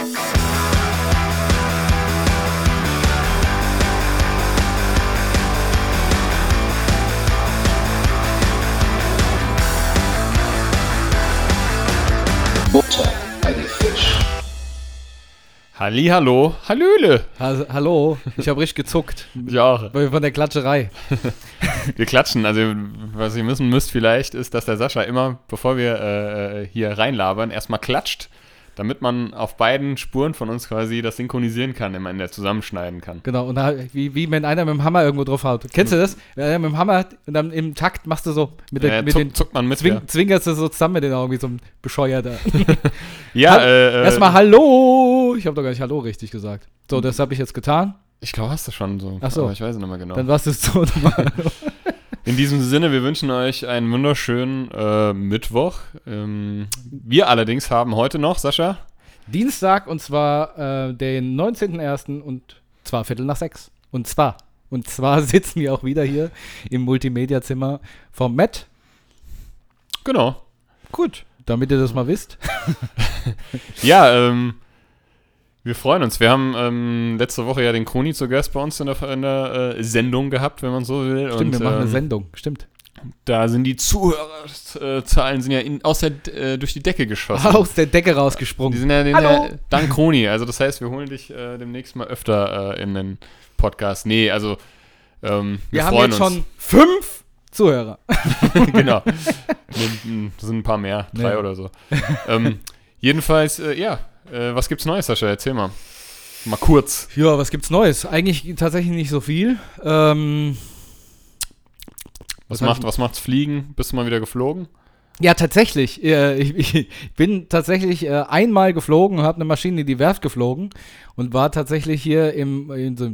Butter bei die Fisch. Hallihallo, Hallöle. Ha hallo, ich habe richtig gezuckt. Ja, Von der Klatscherei. wir klatschen. Also, was ihr wissen müsst vielleicht, ist, dass der Sascha immer, bevor wir äh, hier reinlabern, erstmal klatscht, damit man auf beiden Spuren von uns quasi das synchronisieren kann, immer in der zusammenschneiden kann. Genau, und da, wie, wie wenn einer mit dem Hammer irgendwo drauf haut. Kennst du das? Wenn einer mit dem Hammer und dann im Takt machst du so mit, der, Äh, mit zuck, den zuckt man mit. Zwing, ja, zwingerst du so zusammen mit den Augen wie so ein Bescheuerter. ja Hall- äh, äh, Erstmal Hallo! Ich habe doch gar nicht Hallo richtig gesagt. So, das habe ich jetzt getan. Ich glaube, hast du schon so. Ach so. Aber ich weiß es nicht mehr genau. Dann warst du so normal. In diesem Sinne, wir wünschen euch einen wunderschönen äh, Mittwoch. Ähm, wir allerdings haben heute noch, Sascha, Dienstag und zwar äh, den 19.01. und zwar Viertel nach sechs. Und zwar, und zwar sitzen wir auch wieder hier im Multimedia-Zimmer vom Matt. genau. Gut, damit ihr das mal wisst. Ja, ähm, wir freuen uns. Wir haben ähm, letzte Woche ja den Kroni zu Gast bei uns in der, in der äh, Sendung gehabt, wenn man so will. Stimmt, Und, wir machen eine ähm, Sendung. Stimmt. Da sind die Zuhörerzahlen sind ja in, aus der, äh, durch die Decke geschossen. Aus der Decke Die rausgesprungen. sind ja den, Hallo. äh, dank Kroni. Also das heißt, wir holen dich äh, demnächst mal öfter äh, in den Podcast. Nee, also ähm, wir, Wir haben freuen jetzt uns. schon fünf Zuhörer. genau. Das sind ein paar mehr, drei Nee. oder so. ähm, jedenfalls, äh, ja, äh, was gibt's Neues, Sascha? Erzähl mal. Mal kurz. Ja, was gibt's Neues? Eigentlich tatsächlich nicht so viel. Ähm, Was, Was macht, was macht's Fliegen? Bist du mal wieder geflogen? ja, tatsächlich. Äh, ich, bin tatsächlich äh, einmal geflogen und habe eine Maschine in die Werft geflogen und war tatsächlich hier im,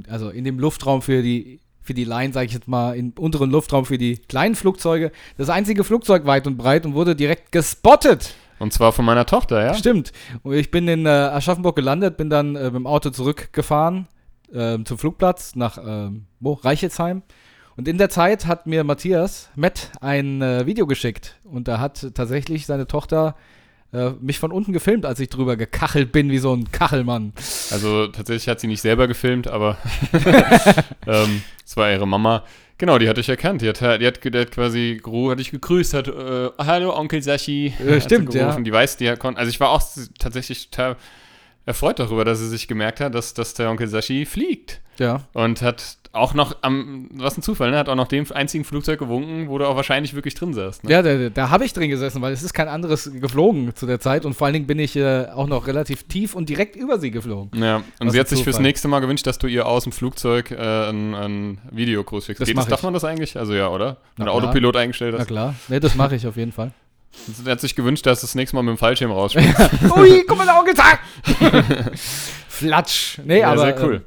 also in dem Luftraum für die für die Line, sage ich jetzt mal, im unteren Luftraum für die kleinen Flugzeuge. Das einzige Flugzeug weit und breit und wurde direkt gespottet. Und zwar von meiner Tochter, ja? Stimmt. Und ich bin in äh, Aschaffenburg gelandet, bin dann äh, mit dem Auto zurückgefahren ähm, zum Flugplatz nach ähm, wo? Reichelsheim. Und in der Zeit hat mir Matthias Matt ein äh, Video geschickt. Und da hat tatsächlich seine Tochter äh, mich von unten gefilmt, als ich drüber gekachelt bin, wie so ein Kachelmann. Also tatsächlich hat sie nicht selber gefilmt, aber ähm, es war ihre Mama. Genau, die hat dich erkannt. Die hat, die hat, die hat quasi Gru hat dich gegrüßt, hat äh, Hallo Onkel Sashi. Äh, stimmt, ja. Die weiß, die konnte. Also ich war auch tatsächlich total erfreut darüber, dass sie sich gemerkt hat, dass, dass der Onkel Sashi fliegt. Ja. Und hat auch noch am, was ein Zufall, ne? Hat auch noch dem einzigen Flugzeug gewunken, wo du auch wahrscheinlich wirklich drin saßt. Ne? Ja, da, da habe ich drin gesessen, weil es ist kein anderes geflogen zu der Zeit. Und vor allen Dingen bin ich äh, auch noch relativ tief und direkt über sie geflogen. Ja, und Was sie hat sich fürs nächste Mal gewünscht, dass du ihr aus dem Flugzeug äh, ein, ein Videogruß schickst. Das Geht das, darf man das eigentlich? Also ja, oder? Na Wenn klar. Autopilot eingestellt Na hast. klar. Ne, das mache ich auf jeden Fall. Sie hat sich gewünscht, dass du das nächste Mal mit dem Fallschirm rausspringst. Ui, guck mal, Auge zack! Flatsch. Nee, ja, aber. sehr cool. Ähm,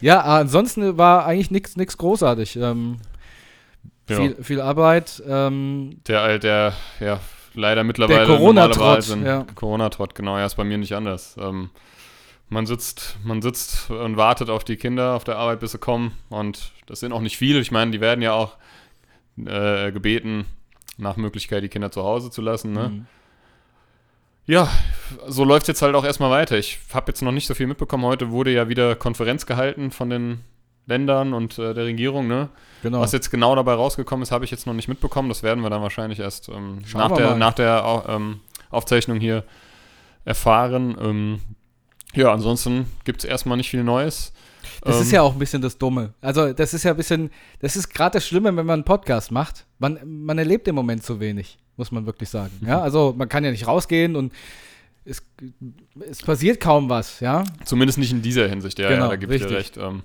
ja, ansonsten war eigentlich nichts großartig. Ähm, Ja. viel, viel Arbeit. Ähm, Der, äh, der, ja, leider mittlerweile Der Corona-Trott, ja. Corona-Trott, genau, ja, ist bei mir nicht anders. Ähm, man sitzt, man sitzt und wartet auf die Kinder auf der Arbeit, bis sie kommen. Und das sind auch nicht viele. Ich meine, die werden ja auch äh, gebeten, nach Möglichkeit die Kinder zu Hause zu lassen. Ne? Mhm. Ja, so läuft es jetzt halt auch erstmal weiter. Ich habe jetzt noch nicht so viel mitbekommen. Heute wurde ja wieder Konferenz gehalten von den Ländern und äh, der Regierung. Ne? Genau. Was jetzt genau dabei rausgekommen ist, habe ich jetzt noch nicht mitbekommen. Das werden wir dann wahrscheinlich erst ähm, nach, der, nach der ähm, Aufzeichnung hier erfahren. Ähm, ja, ansonsten gibt es erstmal nicht viel Neues. Das Ähm, ist ja auch ein bisschen das Dumme. Also, das ist ja ein bisschen, das ist gerade das Schlimme, wenn man einen Podcast macht. Man, man erlebt im Moment zu wenig, muss man wirklich sagen. Mhm. Ja, also man kann ja nicht rausgehen und es, es passiert kaum was, ja. Zumindest nicht in dieser Hinsicht, ja, Genau, ja da gebe ich dir recht. Ähm,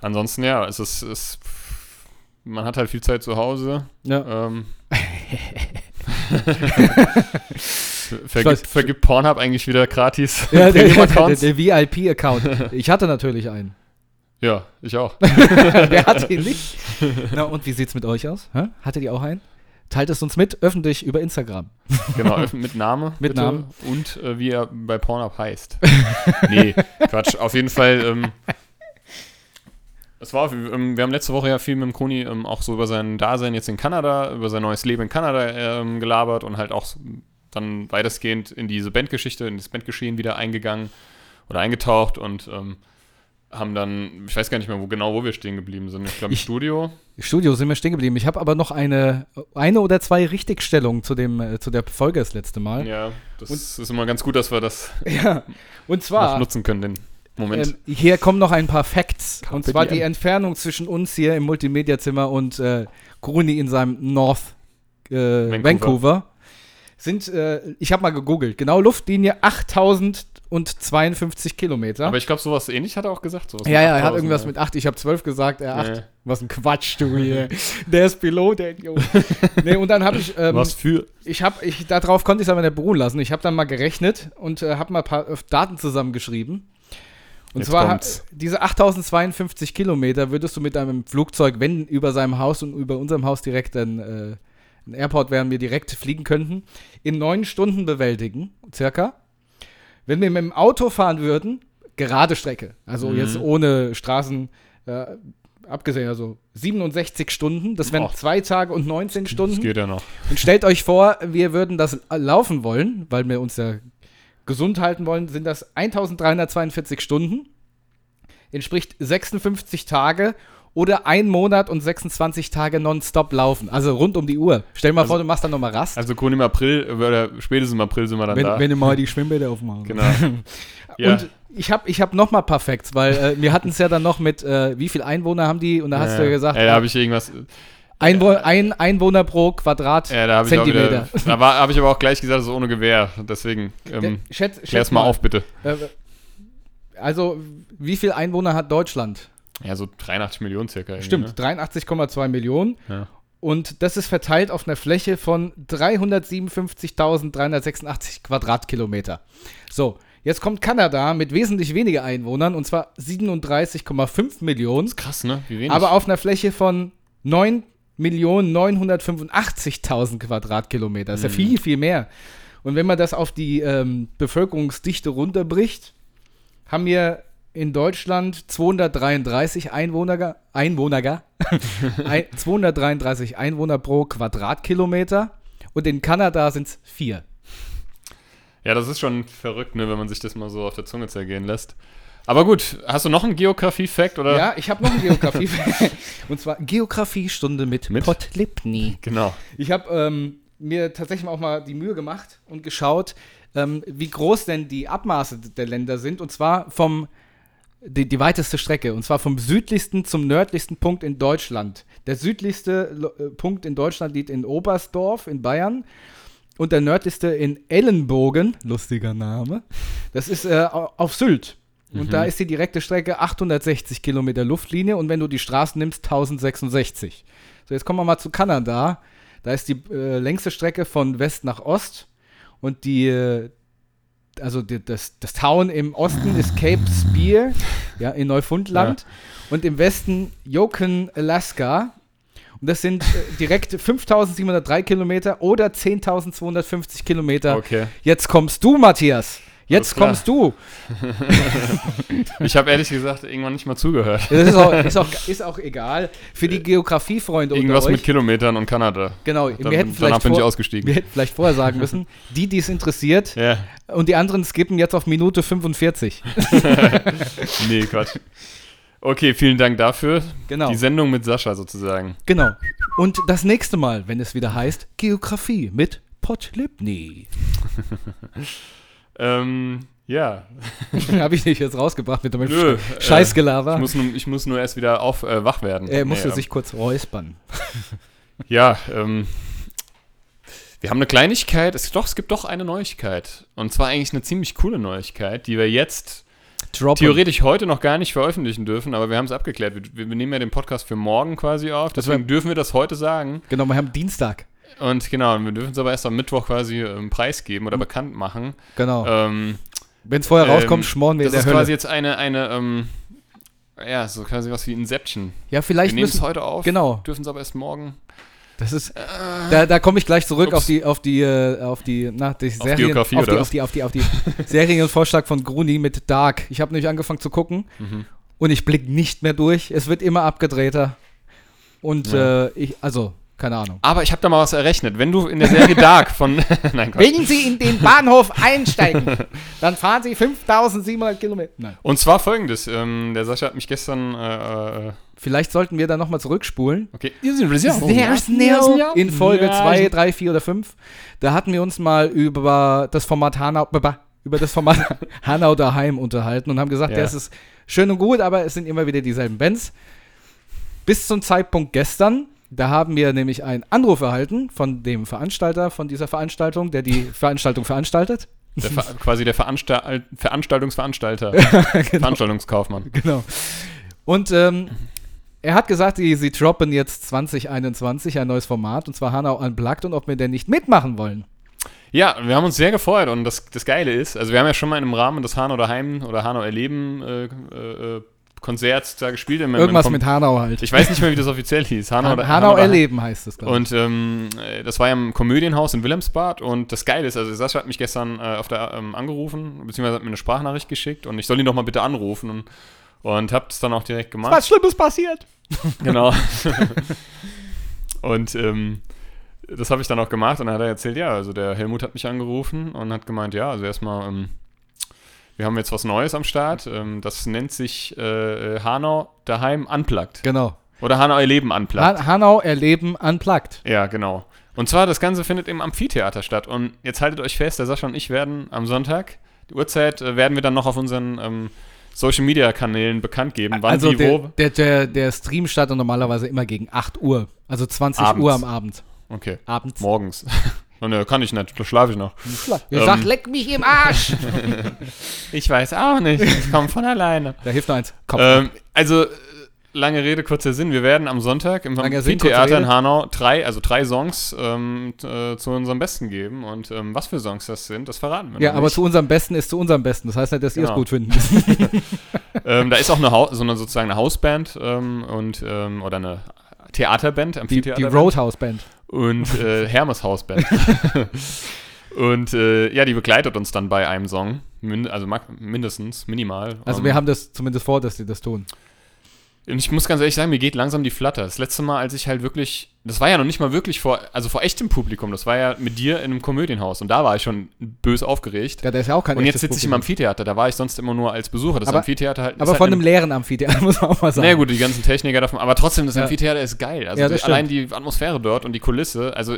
ansonsten, ja, es ist, es, man hat halt viel Zeit zu Hause. ja. Ähm, vergibt, vergibt Pornhub eigentlich wieder gratis Ja, der, der, der VIP-Account. Ich hatte natürlich einen. Ja, ich auch. Wer hat ihn nicht? Na, und wie sieht's mit euch aus? Hä? Hattet ihr auch einen? Teilt es uns mit, öffentlich über Instagram. Genau, mit Name. Mit bitte. Namen. Und äh, wie er bei Pornhub heißt. nee, Quatsch. Auf jeden Fall. Ähm, es war, ähm, wir haben letzte Woche ja viel mit dem Koni ähm, auch so über sein Dasein jetzt in Kanada, über sein neues Leben in Kanada ähm, gelabert und halt auch dann weitestgehend in diese Bandgeschichte, in das Bandgeschehen wieder eingegangen. oder eingetaucht und ähm, haben dann, ich weiß gar nicht mehr wo, genau, wo wir stehen geblieben sind. Ich glaube im Ich- Studio. Studio sind wir stehen geblieben. Ich habe aber noch eine, eine oder zwei Richtigstellungen zu, dem, äh, zu der Folge das letzte Mal. Ja, das ist immer ganz gut, dass wir das Ja. Und noch zwar, nutzen können, den Moment. ähm, hier kommen noch ein paar Facts. Carpe und zwar die. Entfernung zwischen uns hier im Multimedia-Zimmer und äh, Gruni in seinem North äh, Vancouver. Vancouver. sind, äh, ich habe mal gegoogelt, genau Luftlinie 8052 Kilometer. Aber ich glaube, sowas ähnlich hat er auch gesagt. Ja, ja, er hat 8000, irgendwas ja. mit 8, ich habe 12 gesagt, er 8. Nee. Was ein Quatsch, du hier. Der ist Pilot, der Idiot. nee, und dann habe ich, ähm, Was für. ich habe, ich, darauf konnte ich es aber nicht beruhen lassen. Ich habe dann mal gerechnet und äh, habe mal ein paar äh, Daten zusammengeschrieben. Und Jetzt zwar, kommt's. diese 8052 Kilometer würdest du mit einem Flugzeug, wenn über seinem Haus und über unserem Haus direkt ein, äh, ein Airport wären, wir direkt fliegen könnten, in neun Stunden bewältigen, circa. Wenn wir mit dem Auto fahren würden, gerade Strecke, also Mhm. jetzt ohne Straßen, äh, abgesehen, also 67 Stunden, das wären Och. zwei Tage und 19 Das Stunden. geht ja noch. Und stellt euch vor, wir würden das laufen wollen, weil wir uns ja gesund halten wollen, sind das 1342 Stunden, entspricht 56 Tage oder ein Monat und 26 Tage nonstop laufen, also rund um die Uhr. Stell dir mal Also- vor, du machst dann nochmal Rast, Also Kun im April, oder spätestens im April sind wir dann wenn, da. wenn du mal die Schwimmbäder aufmachst. genau. ja. Und ich habe ich hab noch mal ein paar Facts, weil äh, wir hatten es ja dann noch mit, äh, wie viel Einwohner haben die? Und da hast du ja gesagt, Ja, da habe ich irgendwas. Einwo ein Einwohner pro Quadrat. Ja, da habe ich auch wieder. Zentimeter. Da war- habe ich aber auch gleich gesagt, so ohne Gewehr. Deswegen, ähm, Der- schätz, klär's schätz mal auf, bitte. Äh, also, wie viel Einwohner hat Deutschland? Ja, so 83 Millionen circa. Stimmt, Ne? 83,2 Millionen. Ja. Und das ist verteilt auf einer Fläche von 357.386 Quadratkilometer. So, jetzt kommt Kanada mit wesentlich weniger Einwohnern, und zwar 37,5 Millionen, Krass, ne? Wie wenig. aber auf einer Fläche von 9.985.000 Quadratkilometer. Das ist ja Mhm. viel, viel mehr. Und wenn man das auf die ähm, Bevölkerungsdichte runterbricht, haben wir in Deutschland 233 Einwohner, Einwohner, ein, 233 Einwohner pro Quadratkilometer und in Kanada sind es vier. ja, das ist schon verrückt, ne, wenn man sich das mal so auf der Zunge zergehen lässt. Aber gut, hast du noch einen Geografie-Fact oder? Ja, ich habe noch eine Geografie. und zwar Geografiestunde mit, Mit? Potlipny. Genau. Ich habe ähm, mir tatsächlich auch mal die Mühe gemacht und geschaut, ähm, wie groß denn die Abmaße der Länder sind. Und zwar vom die, die weiteste Strecke. Und zwar vom südlichsten zum nördlichsten Punkt in Deutschland. Der südlichste äh, Punkt in Deutschland liegt in Oberstdorf in Bayern. Und der nördlichste in Ellenbogen, lustiger Name, das ist äh, au- auf Sylt. Und Mhm. da ist die direkte Strecke 860 Kilometer Luftlinie und wenn du die Straßen nimmst, 1066. So, jetzt kommen wir mal zu Kanada. Da ist die äh, längste Strecke von West nach Ost und die, äh, also die, das, das Town im Osten ist Cape Spear, ja, in Neufundland und im Westen Yukon, Alaska. Und das sind äh, direkt 5703 Kilometer oder 10.250 Kilometer. Okay. Jetzt kommst du, Matthias. Jetzt klar. kommst du. Ich habe ehrlich gesagt irgendwann nicht mal zugehört. Das ist auch, ist auch, ist auch egal. Für die Geografiefreunde unter Irgendwas euch. mit Kilometern und Kanada. genau, Dann, wir hätten danach vielleicht bin ich vor, ausgestiegen. wir hätten vielleicht vorher sagen müssen, die, die es interessiert, Ja, und die anderen skippen jetzt auf Minute 45. nee, Quatsch. Okay, vielen Dank dafür. Genau. Die Sendung mit Sascha sozusagen. Genau. Und das nächste Mal, wenn es wieder heißt Geografie mit Potlipny. Ähm, ja. Habe ich dich jetzt rausgebracht mit dem Nö, Sch Scheißgelaber. Ich muss, nur, ich muss nur erst wieder auf, äh, wach werden. er musste Nee, sich kurz räuspern. Ja, ähm, wir haben eine Kleinigkeit. Es, doch, es gibt doch eine Neuigkeit. Und zwar eigentlich eine ziemlich coole Neuigkeit, die wir jetzt Droppen. theoretisch heute noch gar nicht veröffentlichen dürfen, aber wir haben es abgeklärt. Wir, wir nehmen ja den Podcast für morgen quasi auf, deswegen wär- dürfen wir das heute sagen. Genau, wir haben Dienstag. Und genau, wir dürfen es aber erst am Mittwoch quasi ähm, preisgeben oder bekannt machen. Genau. Ähm, Wenn es vorher ähm, rauskommt, schmoren wir in das der ist quasi Hölle. jetzt eine, eine ähm, ja, so quasi was wie Inception. Ja, Wir vielleicht nehmen es heute auf, Genau. dürfen es aber erst morgen. Das ist. Da, da komme ich gleich zurück Ups. auf die, auf die, äh, auf die, na, die Serien, Geografie, auf, die, was? auf die, auf die, auf die Serienvorschlag von Gruni mit Dark. Ich habe nämlich angefangen zu gucken und ich blick nicht mehr durch. Es wird immer abgedrehter. Und Ja. äh, ich, also, keine Ahnung. Aber ich habe da mal was errechnet. Wenn du in der Serie Dark von. Nein, Quatsch. Wenn Sie in den Bahnhof einsteigen, dann fahren Sie 5700 Kilometer. Nein. Und zwar folgendes: ähm, Der Sascha hat mich gestern. Äh, äh, Vielleicht sollten wir da nochmal zurückspulen. okay. In Folge 2, 3, 4 oder 5. Da hatten wir uns mal über das Format Hanau, über das Format Hanau daheim unterhalten und haben gesagt, Ja. es ist schön und gut, aber es sind immer wieder dieselben Bands. Bis zum Zeitpunkt gestern, da haben wir nämlich einen Anruf erhalten von dem Veranstalter von dieser Veranstaltung, der die Veranstaltung veranstaltet. Der Ver quasi der Veranstalt Veranstaltungsveranstalter. Veranstaltungskaufmann. Genau. Und ähm, er hat gesagt, sie, sie droppen jetzt 2021 ein neues Format, und zwar Hanau Unplugged, und ob wir denn nicht mitmachen wollen. Ja, wir haben uns sehr gefreut und das, das Geile ist, also wir haben ja schon mal im Rahmen des Hanau daheim oder Hanau erleben äh, äh, Konzerts da gespielt. Im Irgendwas mit Hanau halt. Ich weiß nicht mehr, wie das offiziell hieß. Hanau, Han Hanau daheim. erleben heißt es, glaube ich. Und ähm, äh, das war ja im Komödienhaus in Wilhelmsbad und das Geile ist, also Sascha hat mich gestern äh, auf der, ähm, angerufen, beziehungsweise hat mir eine Sprachnachricht geschickt und ich soll ihn doch mal bitte anrufen und, und hab es dann auch direkt gemacht. Was Schlimmes passiert. Genau. und ähm, das habe ich dann auch gemacht und dann hat er erzählt, ja, also der Helmut hat mich angerufen und hat gemeint, ja, also erstmal, ähm, wir haben jetzt was Neues am Start. Ähm, das nennt sich äh, äh, Hanau daheim unplugged. Genau. Oder Hanau erleben unplugged. Han Hanau erleben unplugged. Ja, genau. Und zwar, das Ganze findet im Amphitheater statt. Und jetzt haltet euch fest, der Sascha und ich werden am Sonntag, die Uhrzeit äh, werden wir dann noch auf unseren ähm, Social Media Kanälen bekannt geben, wann Also die der, wo. der, der, der Stream startet normalerweise immer gegen 8 Uhr. Also 20 Abends. Uhr am Abend. Okay, Abends. morgens. Und ne, kann ich nicht, da schlafe ich noch. Ihr Ähm. sagt, leck mich im Arsch. Ich weiß auch nicht, es kommt von alleine. da hilft nur eins. Kopf. Ähm, also, äh, lange Rede, kurzer Sinn. Wir werden am Sonntag im Amphitheater in. Hanau drei, also drei Songs ähm, äh, zu unserem Besten geben. Und ähm, was für Songs das sind, das verraten wir ja, aber nicht. zu unserem Besten ist zu unserem Besten. Das heißt nicht, dass ihr es Genau. gut finden. Ähm, da ist auch eine, Hau so eine sozusagen eine Hausband ähm, und ähm, oder eine Theaterband, Die, Amphitheater die Roadhouse Band. und äh, Hermes Hausband. und äh, ja, die begleitet uns dann bei einem Song, Min also mindestens, minimal. Also Ähm, wir haben das zumindest vor, dass die das tun. Und ich muss ganz ehrlich sagen, mir geht langsam die Flatter. Das letzte Mal, als ich halt wirklich, das war ja noch nicht mal wirklich vor, also vor echtem Publikum, das war ja mit dir in einem Komödienhaus und da war ich schon bös aufgeregt. Ja, der ist ja auch kein und jetzt sitze ich im. Amphitheater, da war ich sonst immer nur als Besucher. Das Aber- Amphitheater halt. ist Aber halt von eine- einem leeren Amphitheater, muss man auch mal sagen. Na ja, gut, die ganzen Techniker davon, aber trotzdem, das Ja. Amphitheater ist geil. Also Ja, das die, allein die Atmosphäre dort und die Kulisse. Also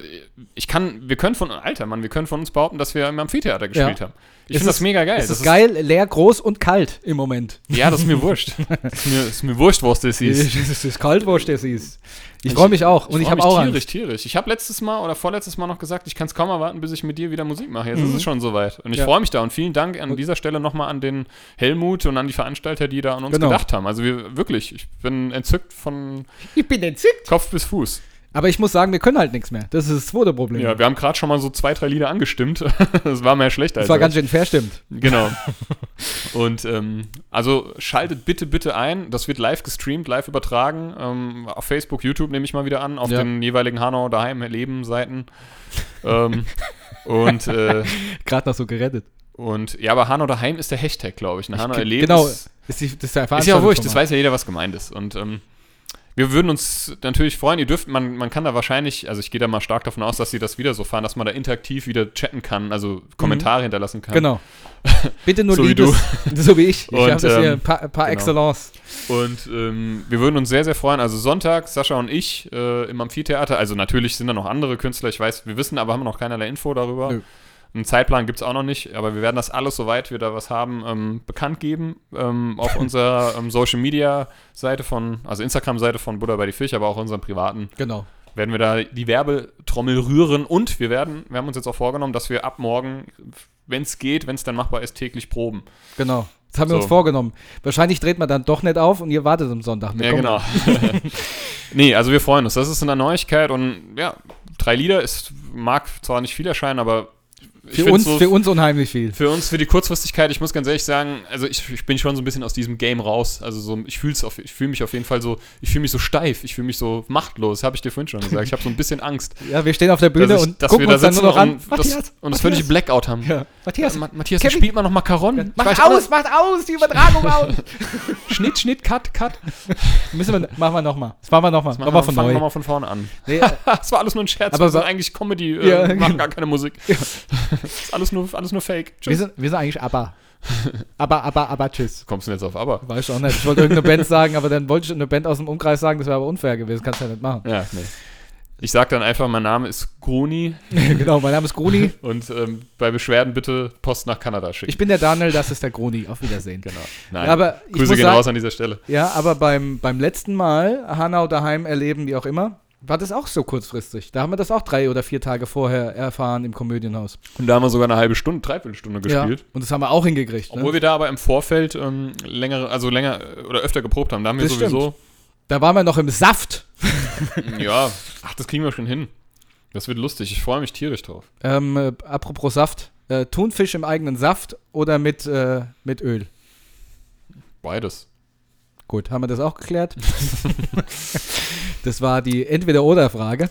ich kann, wir können von, alter Mann, wir können von uns behaupten, dass wir im Amphitheater gespielt haben. Ich finde das ist- mega geil. Es Das ist geil, leer, groß und kalt im Moment. Ja, das ist mir wurscht. das ist mir, ist mir wurscht, was das ist. Es ist kalt, wo der siehst. Ich freue mich auch. Und ich, freu habe auch tierisch, Angst. tierisch. Ich habe letztes Mal oder vorletztes Mal noch gesagt, ich kann es kaum erwarten, bis ich mit dir wieder Musik mache. Jetzt Mhm. ist es schon soweit. Und ich Ja. freue mich da. Und vielen Dank an dieser Stelle nochmal an den Helmut und an die Veranstalter, die da an uns Genau. gedacht haben. Also wir wirklich, ich bin entzückt von Ich bin entzückt. Kopf bis Fuß. Aber ich muss sagen, wir können halt nichts mehr. Das ist das zweite Problem. Ja, wir haben gerade schon mal so zwei, drei Lieder angestimmt. das war mehr schlecht als das war ganz schön verstimmt. Genau. Und ähm, also schaltet bitte, bitte ein. Das wird live gestreamt, live übertragen. Ähm, auf Facebook, YouTube nehme ich mal wieder an, auf Ja. den jeweiligen Hanau daheim Leben Seiten. ähm, und, äh, Gerade noch so gerettet. und ja, aber Hanau daheim ist der Hashtag, glaube ich. Ne? Hanau erleben genau. ist, die, das ist, der ist ja auch wurscht, das weiß ja jeder, was gemeint ist. Und ähm, wir würden uns natürlich freuen, ihr dürft, man, man kann da wahrscheinlich, also ich gehe da mal stark davon aus, dass sie das wieder so fahren, dass man da interaktiv wieder chatten kann, also Kommentare hinterlassen kann. Genau. Bitte nur So wie Liebes, so wie ich. Ich habe das hier ähm, par, par genau. excellence. Und ähm, wir würden uns sehr, sehr freuen. Also Sonntag, Sascha und ich äh, im Amphitheater. Also natürlich sind da noch andere Künstler, ich weiß, wir wissen, aber haben noch keinerlei Info darüber. Nö. Einen Zeitplan gibt es auch noch nicht, aber wir werden das alles, soweit wir da was haben, ähm, bekannt geben ähm, auf unserer ähm, Social Media Seite von, also Instagram-Seite von Buddha bei die Fisch, aber auch unserem privaten, Genau. werden wir da die Werbetrommel rühren und wir werden, wir haben uns jetzt auch vorgenommen, dass wir ab morgen, wenn es geht, wenn es dann machbar ist, täglich proben. Genau. Das haben wir So. uns vorgenommen. Wahrscheinlich dreht man dann doch nicht auf und ihr wartet am Sonntag. Wir Ja, kommen. genau. nee, also wir freuen uns. Das ist eine Neuigkeit und ja, drei Lieder ist, mag zwar nicht viel erscheinen, aber Für uns, so, für uns unheimlich viel. für uns, für die Kurzfristigkeit, ich muss ganz ehrlich sagen, also ich, ich bin schon so ein bisschen aus diesem Game raus. Also so, ich fühle ich fühle mich auf jeden Fall so, ich fühle mich so steif, ich fühle mich so machtlos, habe ich dir vorhin schon gesagt. Ich habe so ein bisschen Angst, Ja, wir stehen auf der Bühne ich, und gucken wir da uns dann nur noch an. und, das, und das Matthias, völlige Blackout haben. Ja. Matthias, Ma Matthias, Kevin- spielt man noch mal Caron? Ich weiß macht aus, macht aus, die Übertragung aus. Schnitt, Schnitt, Cut, Cut. Müssen wir, machen wir nochmal. Das machen wir nochmal. Nochmal wir von fangen wir mal von vorne an. Nee, Das war alles nur ein Scherz. Aber wir sind wa- eigentlich Comedy, äh, Ja, machen genau. gar keine Musik. Das ist alles nur, alles nur Fake. wir, Tschüss. sind, wir sind eigentlich aber. Aber, aber, aber, tschüss. Kommst du denn jetzt auf Aber? Weiß ich auch nicht. Ich wollte irgendeine Band sagen, aber dann wollte ich eine Band aus dem Umkreis sagen, das wäre aber unfair gewesen. Kannst du ja nicht machen. Ja, nee. Ich sag dann einfach, mein Name ist Gruni genau, mein Name ist Gruni. und ähm, bei Beschwerden bitte Post nach Kanada schicken. Ich bin der Daniel, das ist der Gruni. Auf Wiedersehen. genau. Nein. Aber ich Grüße muss gehen sagen- raus an dieser Stelle. Ja, aber beim, beim letzten Mal, Hanau daheim erleben, wie auch immer, war das auch so kurzfristig. Da haben wir das auch drei oder vier Tage vorher erfahren im Komödienhaus. Und da haben wir sogar eine halbe Stunde, dreiviertel gespielt. Ja, und das haben wir auch hingekriegt. Obwohl Ne? wir da aber im Vorfeld ähm, längere, also länger äh, oder öfter geprobt haben. Da haben wir Das sowieso, Da waren wir noch im Saft. ja, ach, das kriegen wir schon hin. Das wird lustig. Ich freue mich tierisch drauf. Ähm, äh, apropos Saft. Äh, Thunfisch im eigenen Saft oder mit, äh, mit Öl? Beides. Gut, haben wir das auch geklärt? das war die Entweder-Oder-Frage.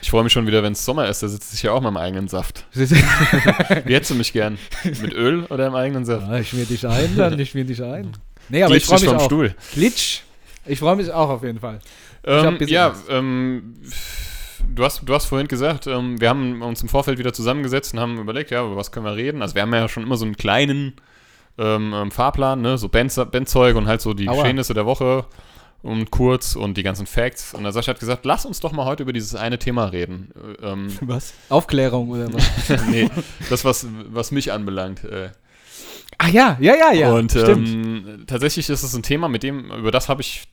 Ich freue mich schon wieder, wenn es Sommer ist. Da sitze ich ja auch in meinem eigenen Saft. Wie hättest du mich gern? Mit Öl oder im eigenen Saft? Ja, ich schmier dich ein, dann ich schmier dich ein. Nee, aber ich Glitsch freue dich mich vom auch. Stuhl. Glitsch. Ich freue mich auch auf jeden Fall. Ähm, ja, ähm, du, hast, du hast vorhin gesagt, ähm, wir haben uns im Vorfeld wieder zusammengesetzt und haben überlegt, ja, über was können wir reden. Also wir haben ja schon immer so einen kleinen ähm, ähm, Fahrplan, ne? so Band, Bandzeug und halt so die Aua. Geschehnisse der Woche und kurz und die ganzen Facts. Und der Sascha hat gesagt, lass uns doch mal heute über dieses eine Thema reden. Äh, ähm, Was? Aufklärung oder was? nee, das, was, was mich anbelangt. Äh, Ach ja, ja, ja, ja. und stimmt. ähm, tatsächlich ist es ein Thema, mit dem, über das habe ich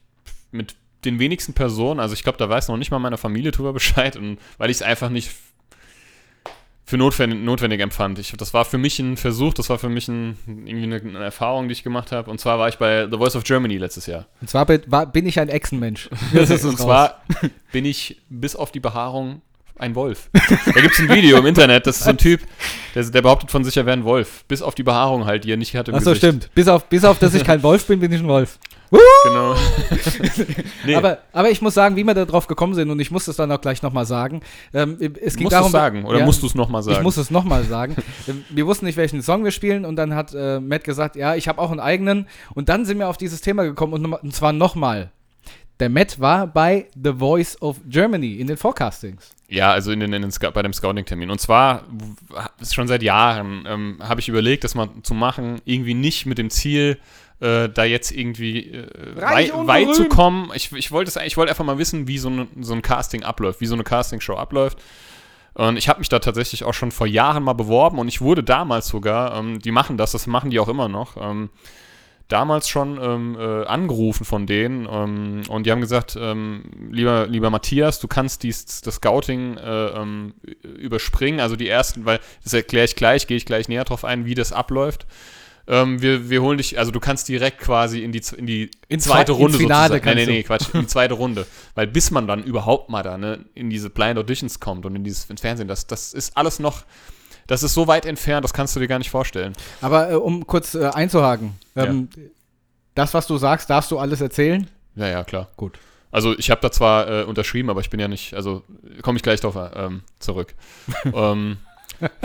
mit den wenigsten Personen, also ich glaube, da weiß noch nicht mal meine Familie drüber Bescheid, und weil ich es einfach nicht für notwendig, notwendig empfand. Ich, das war für mich ein Versuch, das war für mich ein, irgendwie eine, eine Erfahrung, die ich gemacht habe. Und zwar war ich bei The Voice of Germany letztes Jahr. Und zwar bin, war, bin ich ein Echsenmensch. Das ist es und zwar bin ich bis auf die Behaarung ein Wolf. Da gibt es ein Video im Internet, das ist so ein Typ, der, der behauptet von sich, er wäre ein Wolf. Bis auf die Behaarung halt, die er nicht hat im Achso, stimmt. Bis auf, bis auf, dass ich kein Wolf bin, bin ich ein Wolf. Genau. nee, Aber, aber ich muss sagen, wie wir da drauf gekommen sind, und ich muss das dann auch gleich nochmal sagen. Ähm, es ging musst darum, sagen oder ja, musst du es nochmal sagen? Ich muss es nochmal sagen. Ähm, wir wussten nicht, welchen Song wir spielen, und dann hat äh, Matt gesagt, ja, ich habe auch einen eigenen. Und dann sind wir auf dieses Thema gekommen, und, und zwar nochmal. Der Matt war bei The Voice of Germany in den Forecastings. Ja, also in den, in den bei dem Scouting-Termin. Und zwar schon seit Jahren ähm, habe ich überlegt, das mal zu machen, irgendwie nicht mit dem Ziel, äh, da jetzt irgendwie äh, wei weit zu kommen. Ich, ich wollte es- ich wollte einfach mal wissen, wie so, ein- so ein Casting abläuft, wie so eine Castingshow abläuft. Und ich habe mich da tatsächlich auch schon vor Jahren mal beworben und ich wurde damals sogar, ähm, die machen das, das machen die auch immer noch, ähm, damals schon ähm, äh, angerufen von denen ähm, und die haben gesagt, ähm, lieber, lieber Matthias, du kannst dies, das Scouting äh, ähm, überspringen, also die ersten, weil das erkläre ich gleich, gehe ich gleich näher drauf ein, wie das abläuft. Ähm, wir, wir holen dich, also du kannst direkt quasi in die, in die Ins zweite Runde Finale sozusagen. Nee, du. nee, Quatsch, in die zweite Runde. Weil bis man dann überhaupt mal da ne, in diese Blind Auditions kommt und in dieses ins Fernsehen, das, das ist alles noch, das ist so weit entfernt, das kannst du dir gar nicht vorstellen. Aber äh, um kurz äh, einzuhaken, ähm, das, was du sagst, darfst du alles erzählen? Ja, ja, klar. Gut. Also ich habe da zwar äh, unterschrieben, aber ich bin ja nicht, also komme ich gleich drauf ähm, zurück. ähm,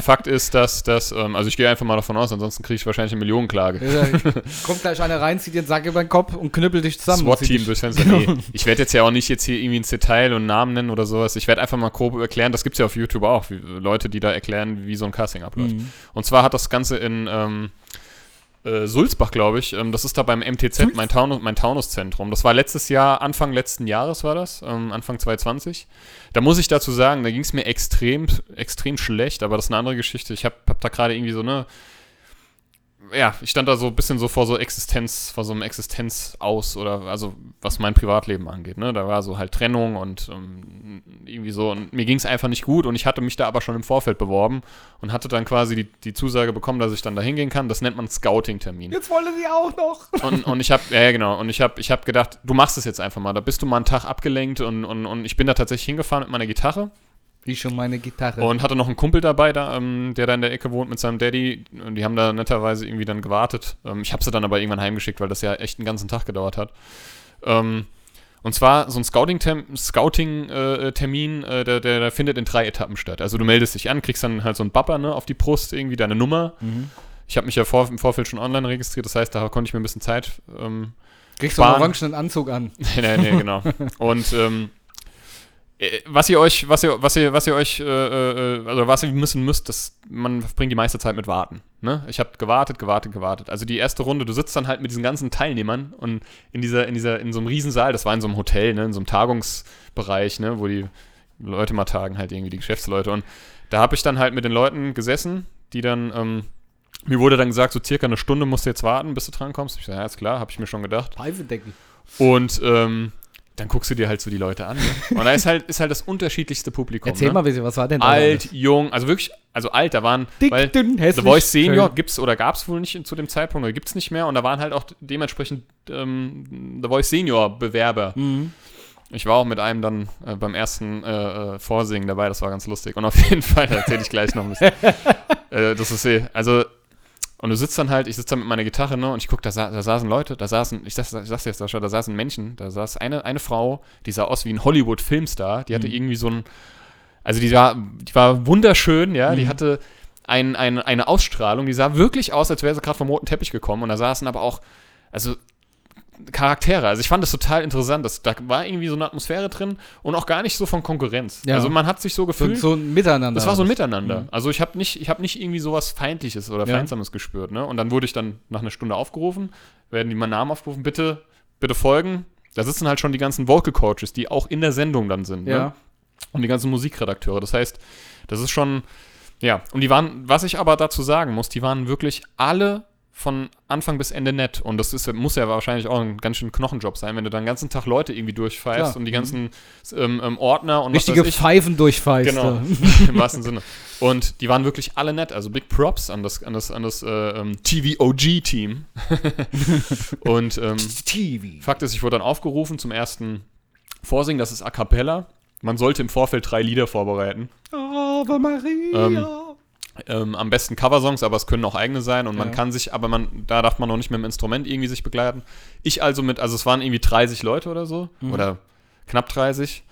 Fakt ist, dass das, ähm, also ich gehe einfach mal davon aus, ansonsten kriege ich wahrscheinlich eine Millionenklage. Kommt gleich einer rein, zieht den Sack über den Kopf und knüppelt dich zusammen. SWAT-Team durchs Fenster. Nee, ich werde jetzt ja auch nicht jetzt hier irgendwie ins Detail und Namen nennen oder sowas. Ich werde einfach mal grob erklären, das gibt es ja auf YouTube auch, wie, Leute, die da erklären, wie so ein Casting abläuft. Mhm. Und zwar hat das Ganze in ähm, äh, Sulzbach, glaube ich, ähm, das ist da beim MTZ, mein, Taunus, mein Taunus-Zentrum. Das war letztes Jahr, Anfang letzten Jahres war das, ähm, Anfang 2020. Da muss ich dazu sagen, da ging es mir extrem, extrem schlecht, aber das ist eine andere Geschichte. Ich habe hab da gerade irgendwie so eine ja, ich stand da so ein bisschen so vor so Existenz, vor so einem Existenz aus oder also was mein Privatleben angeht, ne? Da war so halt Trennung und ähm, irgendwie so und mir ging es einfach nicht gut und ich hatte mich da aber schon im Vorfeld beworben und hatte dann quasi die, die Zusage bekommen, dass ich dann da hingehen kann. Das nennt man Scouting-Termin. Jetzt wollen sie auch noch. Und, und ich habe, ja ja, genau, und ich habe ich hab gedacht, du machst es jetzt einfach mal. Da bist du mal einen Tag abgelenkt und, und, und ich bin da tatsächlich hingefahren mit meiner Gitarre Wie schon meine Gitarre. Und hatte noch einen Kumpel dabei, da, ähm, der da in der Ecke wohnt mit seinem Daddy. Und die haben da netterweise irgendwie dann gewartet. Ähm, ich habe sie dann aber irgendwann heimgeschickt, weil das ja echt einen ganzen Tag gedauert hat. Ähm, und zwar so ein Scouting-Termin, Scouting, äh, Termin, äh, der, der, der findet in drei Etappen statt. Also du meldest dich an, kriegst dann halt so ein Bapper ne, auf die Brust, irgendwie deine Nummer. mhm. Ich habe mich ja vor, im Vorfeld schon online registriert, das heißt, da konnte ich mir ein bisschen Zeit ähm, Kriegst du einen Sparen. orangenen Anzug an. nee, nee, genau. Und ähm, äh, was ihr euch, was ihr, was ihr, was ihr euch, äh, äh, also was ihr müssen müsst, das, man verbringt die meiste Zeit mit Warten. Ne? Ich habe gewartet, gewartet, gewartet. Also die erste Runde, du sitzt dann halt mit diesen ganzen Teilnehmern und in dieser, in dieser, in so einem Riesensaal, das war in so einem Hotel, ne, in so einem Tagungsbereich, ne, wo die Leute mal tagen, halt irgendwie die Geschäftsleute. Und da habe ich dann halt mit den Leuten gesessen, die dann, ähm, mir wurde dann gesagt, so circa eine Stunde musst du jetzt warten, bis du drankommst. Ich sage, ja, ist klar, habe ich mir schon gedacht. Pfeifendeckel. Und ähm, dann guckst du dir halt so die Leute an. Ne? Und da ist halt, ist halt das unterschiedlichste Publikum. Erzähl ne? mal bisschen, was war denn da? Alt, alles? jung, also wirklich, also alt, da waren, Dick, weil dünn, The hässlich. Voice Senior schön. gibt's oder gab's wohl nicht zu dem Zeitpunkt oder gibt's nicht mehr und da waren halt auch dementsprechend ähm, The Voice Senior Bewerber. Mhm. Ich war auch mit einem dann äh, beim ersten äh, äh, Vorsingen dabei, das war ganz lustig. Und auf jeden Fall, da erzähle ich gleich noch ein bisschen. äh, das ist eh, also, und du sitzt dann halt, ich sitze da mit meiner Gitarre, ne, und ich guck, da, sa da saßen Leute, da saßen, ich sag, ich sag's jetzt, Sascha, da saßen Menschen, da saß eine, eine Frau, die sah aus wie ein Hollywood-Filmstar, die hatte Mhm. irgendwie so ein, also die war, die war wunderschön, ja, die Mhm. hatte ein, ein, eine Ausstrahlung, die sah wirklich aus, als wäre sie gerade vom roten Teppich gekommen und da saßen aber auch, also Charaktere. Also ich fand das total interessant. Das, da war irgendwie so eine Atmosphäre drin und auch gar nicht so von Konkurrenz. Ja. Also man hat sich so So, gefühlt. so ein Miteinander. das war so ein. Miteinander. Mhm. Also ich habe nicht, ich habe nicht irgendwie sowas Feindliches oder Ja. Feindsames gespürt. Ne? Und dann wurde ich dann nach einer Stunde aufgerufen, werden die meinen Namen aufgerufen, bitte, bitte folgen. Da sitzen halt schon die ganzen Vocal Coaches, die auch in der Sendung dann sind. Ne? Ja. und die ganzen Musikredakteure. Das heißt, das ist schon, ja, und die waren, was ich aber dazu sagen muss, die waren wirklich alle von Anfang bis Ende nett. Und das ist, muss ja wahrscheinlich auch ein ganz schön Knochenjob sein, wenn du dann den ganzen Tag Leute irgendwie durchfeierst Klar. Mhm. und die ganzen ähm, ähm, Ordner und Richtige. Pfeifen durchfeist. Genau, im wahrsten Sinne. Und die waren wirklich alle nett. Also Big Props an das, an das, an das äh, ähm, TVOG-Team. und ähm, TV. Fakt ist, ich wurde dann aufgerufen zum ersten Vorsingen, das ist A Cappella. Man sollte im Vorfeld drei Lieder vorbereiten. Ave Maria. Ähm, Ähm, am besten Coversongs, aber es können auch eigene sein und man Ja. kann sich, aber man, da darf man noch nicht mit dem Instrument irgendwie sich begleiten. Ich also mit, also es waren irgendwie 30 Leute oder so, Mhm. oder knapp 30.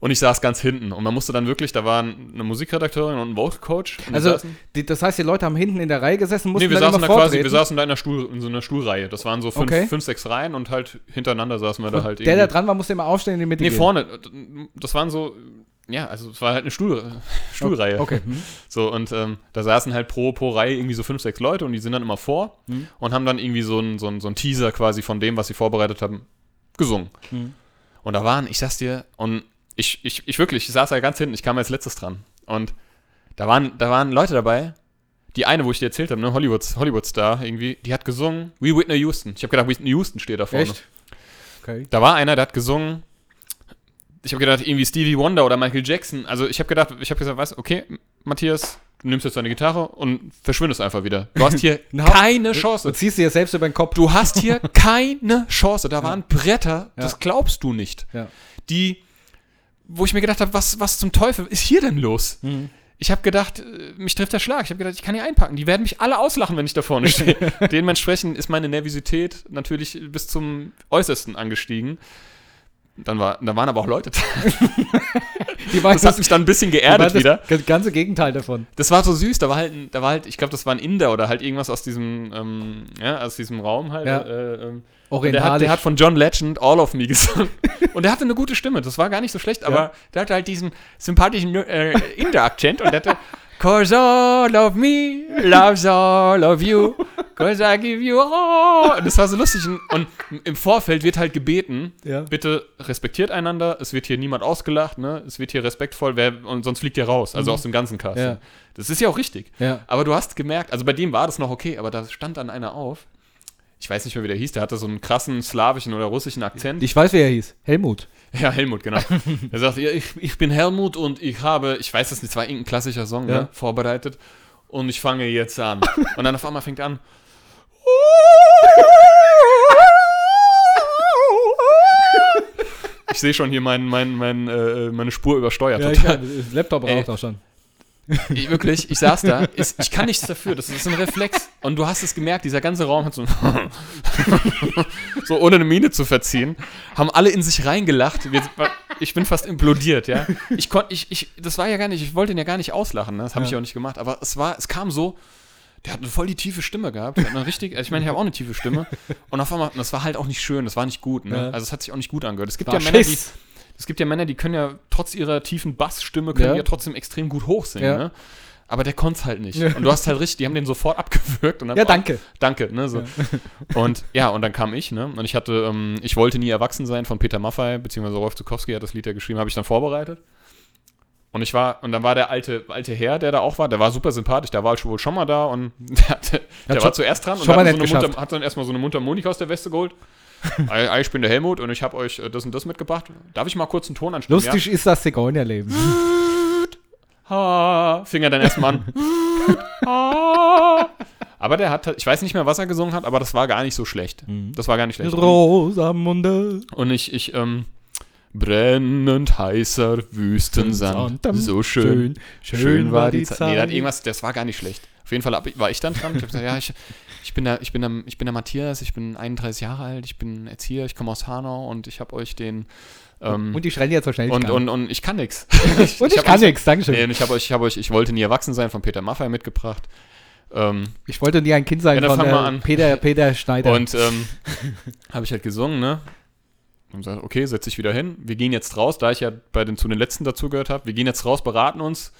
Und ich saß ganz hinten und man musste dann wirklich, da waren eine Musikredakteurin und ein Vocal Coach. und also, die, das heißt, die Leute haben hinten in der Reihe gesessen, mussten Nee, wir dann saßen immer da quasi, wir saßen da in, der Stuhl, in so einer Stuhlreihe. Das waren so fünf, Okay. fünf sechs Reihen und halt hintereinander saßen wir da halt der, der dran war, musste immer aufstehen in die Mitte Nee, gehen. vorne. Das waren so, ja, also es war halt eine Stuhl, Stuhlreihe. Okay. So, und ähm, da saßen halt pro, pro Reihe irgendwie so fünf, sechs Leute und die sind dann immer vor Mhm. und haben dann irgendwie so einen so ein, so ein Teaser quasi von dem, was sie vorbereitet haben, gesungen. Mhm. Und da waren, ich sag's dir, und ich, ich, ich wirklich, ich saß da ganz hinten, ich kam als letztes dran. Und da waren, da waren Leute dabei, die eine, wo ich dir erzählt habe, ne, Hollywoods, Hollywood-Star irgendwie, die hat gesungen, We Whitney Houston. Ich habe gedacht, Whitney Houston steht da vorne. Echt? Okay. Da war einer, der hat gesungen. Ich habe gedacht, irgendwie Stevie Wonder oder Michael Jackson. Also ich habe gedacht, ich habe gesagt, was, okay, Matthias, du nimmst jetzt deine Gitarre und verschwindest einfach wieder. Du hast hier keine Du Chance. ziehst dir selbst über den Kopf. Du hast hier keine Chance. Da waren Bretter, Ja. das glaubst du nicht. Ja. Die, wo ich mir gedacht habe, was, was zum Teufel ist hier denn los? Mhm. Ich habe gedacht, äh, mich trifft der Schlag. Ich habe gedacht, ich kann hier einpacken. Die werden mich alle auslachen, wenn ich da vorne stehe. Dementsprechend ist meine Nervosität natürlich bis zum Äußersten angestiegen. Dann, war, dann waren aber auch Leute da. Das hat mich dann ein bisschen geerdet das wieder. Das ganze Gegenteil davon. Das war so süß. Da war halt, da war halt ich glaube, das war ein Inder oder halt irgendwas aus diesem, ähm, ja, aus diesem Raum halt. Ja. Äh, ähm, der, hat, der hat von John Legend All of Me gesungen. Und der hatte eine gute Stimme. Das war gar nicht so schlecht, aber der hatte halt diesen sympathischen äh, Inder-Akzent und der hatte Cause all of me loves all of you. Cause I give you all. Und das war so lustig. Und, im Vorfeld wird halt gebeten, ja. bitte respektiert einander. Es wird hier niemand ausgelacht, ne? Es wird hier respektvoll, wer, und sonst fliegt ihr raus. Also Mhm. aus dem ganzen Casting. Ja. Das ist ja auch richtig. ja. Aber du hast gemerkt, also bei dem war das noch okay, aber da stand dann einer auf. Ich weiß nicht mehr, wie der hieß. Der hatte so einen krassen slawischen oder russischen Akzent. Ich weiß, wer er hieß. Helmut. Ja, Helmut, genau. er sagt, ich, ich bin Helmut und ich habe, ich weiß es nicht, es war irgendein klassischer Song, ne, vorbereitet. Und ich fange jetzt an. Und dann auf einmal fängt er an. Ich sehe schon hier mein, mein, mein, äh, meine Spur übersteuert. Ja, total. ich, das Laptop raucht auch schon. Ich, wirklich, ich saß da, ich, ich kann nichts dafür, das ist ein Reflex. Und du hast es gemerkt, dieser ganze Raum hat so, so ohne eine Miene zu verziehen, haben alle in sich reingelacht. Wir, ich bin fast implodiert, ja. Ich konnte, ich, ich, das war ja gar nicht, ich wollte ihn ja gar nicht auslachen, ne? das habe ich Ja. auch nicht gemacht, aber es war, es kam so, der hat eine voll die tiefe Stimme gehabt, der hat eine richtig, ich meine, ich habe auch eine tiefe Stimme und auf einmal, das war halt auch nicht schön, das war nicht gut, ne? Ja. Also es hat sich auch nicht gut angehört. Es gibt War ja Männer, die, es gibt ja Männer, die können ja trotz ihrer tiefen Bassstimme können Ja. ja trotzdem extrem gut hochsingen, Ja. ne? Aber der konnte es halt nicht. Ja. Und du hast halt richtig, die haben den sofort abgewürgt und Ja, danke. danke, ne? So. Und ja, und dann kam ich, ne? Und ich hatte, ähm, ich wollte nie erwachsen sein von Peter Maffay, beziehungsweise Rolf Zukowski hat das Lied ja geschrieben, habe ich dann vorbereitet. Und ich war, und dann war der alte, alte Herr, der da auch war, der war super sympathisch, der war wohl schon mal da und der, hatte, der schon- war zuerst dran und hat, so Munter, hat dann erstmal so eine Mundharmonika aus der Weste geholt. Ich bin der Helmut und ich habe euch äh, das und das mitgebracht. Darf ich mal kurz einen Ton anstimmen? Lustig ist das Zigeunerleben. Ha, fing er dann erstmal an. Ha. aber der hat, ich weiß nicht mehr, was er gesungen hat, aber das war gar nicht so schlecht. Das war gar nicht schlecht. Rosamunde. Und ich, ich, ähm, brennend heißer Wüstensand, so schön, schön war die Zeit. Nee, hat irgendwas, das war gar nicht schlecht. Auf jeden Fall hab- war ich dann dran. Ich hab gesagt, ja, ich, ich bin der, ich bin der, ich bin der Matthias, ich bin 31 Jahre alt, ich bin Erzieher, ich komme aus Hanau und ich habe euch den, ähm, Und die schreien jetzt so schnell. ich und, und, und ich kann nix. und ich, hab kann nichts, Dankeschön. Nee, und ich habe euch, ich habe euch, ich wollte nie erwachsen sein von Peter Maffay mitgebracht. Ähm, Ich wollte nie ein Kind sein Ja, dann von äh. Peter, Peter Schneider. und ähm, habe ich halt gesungen, ne? Und gesagt, okay, setz dich wieder hin. Wir gehen jetzt raus, da ich ja bei den zu den letzten dazugehört habe. Wir gehen jetzt raus, beraten uns.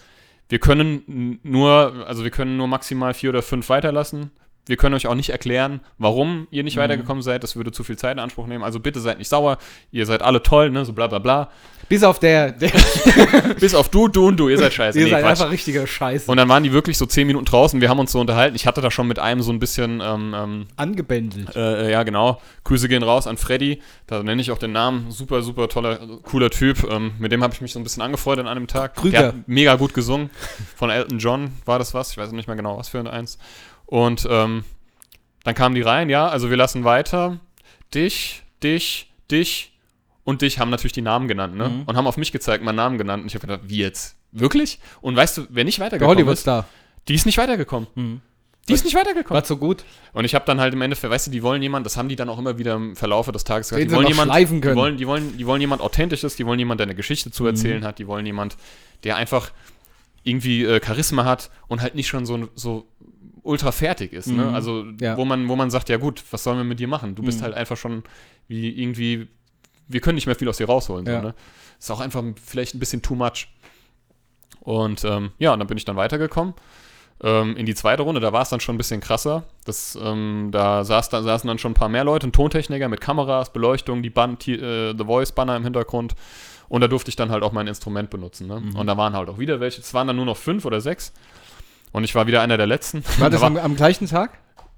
Wir können nur, also wir können nur maximal vier oder fünf weiterlassen. Wir können euch auch nicht erklären, warum ihr Mhm. nicht weitergekommen seid. Das würde zu viel Zeit in Anspruch nehmen. Also bitte seid nicht sauer. Ihr seid alle toll, ne? So bla bla bla. Bis auf der, der Bis auf du, du und du. Ihr seid scheiße. ihr Nee, seid Quatsch. einfach richtiger Scheiß. Und dann waren die wirklich so zehn Minuten draußen. Wir haben uns so unterhalten. Ich hatte da schon mit einem so ein bisschen, ähm, ähm, Angebändelt. äh, ja genau, Grüße gehen raus an Freddy. Da nenne ich auch den Namen. Super, super toller, cooler Typ. Ähm, mit dem habe ich mich so ein bisschen angefreundet an einem Tag. Krüger. Der hat mega gut gesungen. Von Elton John war das was. Ich weiß nicht mehr genau, was für ein eins. Und ähm, dann kamen die rein. Ja, also wir lassen weiter. Dich, dich, dich und dich haben natürlich die Namen genannt, ne? Mhm. Und haben auf mich gezeigt, meinen Namen genannt. Und ich habe gedacht, wie jetzt? Wirklich? Und weißt du, wer nicht weitergekommen ist? Hollywood-Star. Die ist nicht weitergekommen. Die ist nicht weitergekommen. War so gut. Und ich habe dann halt im Endeffekt, weißt du, die wollen jemanden, das haben die dann auch immer wieder im Verlaufe des Tages gesagt, die wollen jemand, die wollen, die wollen, die wollen jemand authentisches, die wollen jemand, der eine Geschichte Mhm. zu erzählen hat, die wollen jemand, der einfach irgendwie äh, Charisma hat und halt nicht schon so, so ultra fertig ist, ne? Mhm. Also Ja. wo man, wo man sagt, ja gut, was sollen wir mit dir machen? Du bist Mhm. halt einfach schon wie irgendwie, wir können nicht mehr viel aus dir rausholen, Ja. so, ne? Ist auch einfach vielleicht ein bisschen too much. Und ähm, ja, und dann bin ich dann weitergekommen ähm, in die zweite Runde. Da war es dann schon ein bisschen krasser. Das, ähm, da, saß, da saßen dann schon ein paar mehr Leute, ein Tontechniker mit Kameras, Beleuchtung, die Band, die, äh, The Voice Banner im Hintergrund. Und da durfte ich dann halt auch mein Instrument benutzen. Ne? Mhm. Und da waren halt auch wieder welche. Es waren dann nur noch fünf oder sechs. Und ich war wieder einer der letzten. War Da das am, am gleichen Tag?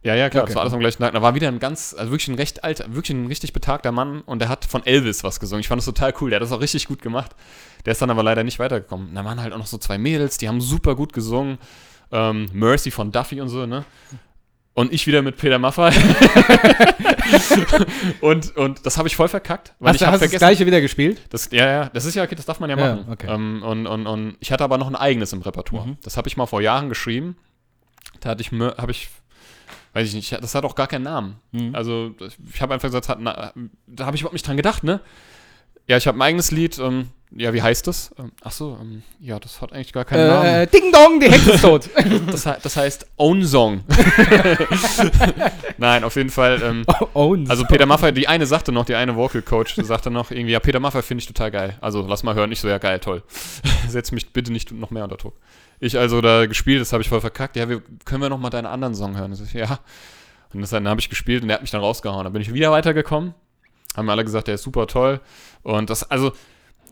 ja, ja, klar, Okay. das war alles am gleichen Tag. Da war wieder ein ganz, also wirklich ein recht alter, wirklich ein richtig betagter Mann und der hat von Elvis was gesungen. Ich fand das total cool, der hat das auch richtig gut gemacht. Der ist dann aber leider nicht weitergekommen. Und da waren halt auch noch so zwei Mädels, die haben super gut gesungen. Ähm, Mercy von Duffy und so, ne? Und ich wieder mit Peter Maffay. und, und das habe ich voll verkackt, weil Hast ich du habe hast das vergessen. gleiche wieder gespielt? Das, ja, ja, das ist ja okay, das darf man ja Ja, machen. okay. Ähm, und, und, und ich hatte aber noch ein eigenes im Repertoire. Mhm. Das habe ich mal vor Jahren geschrieben. Da hatte ich, habe ich, weiß ich nicht, das hat auch gar keinen Namen. Mhm. Also das- ich habe einfach gesagt, hat, na, da habe ich überhaupt nicht dran gedacht, ne? Ja, ich habe ein eigenes Lied. Ähm, ja, wie heißt das? Ähm, ach so, ähm, ja, das hat eigentlich gar keinen Namen. Äh, Ding Dong, die Hexe ist tot. Das, das heißt Own Song. Nein, auf jeden Fall. Ähm, Owns. also Peter Maffay, die eine sagte noch, die eine Vocal Coach, sagte noch irgendwie, ja, Peter Maffay finde ich total geil. Also lass mal hören. Ich so, ja geil, toll. Setz mich bitte nicht noch mehr unter Druck. Ich also da gespielt, das habe ich voll verkackt. Ja, wir, können wir noch mal deinen anderen Song hören? Ich ja. Und das dann habe ich gespielt und der hat mich dann rausgehauen. Dann bin ich wieder weitergekommen. Haben alle gesagt, der ist super toll. Und das, also,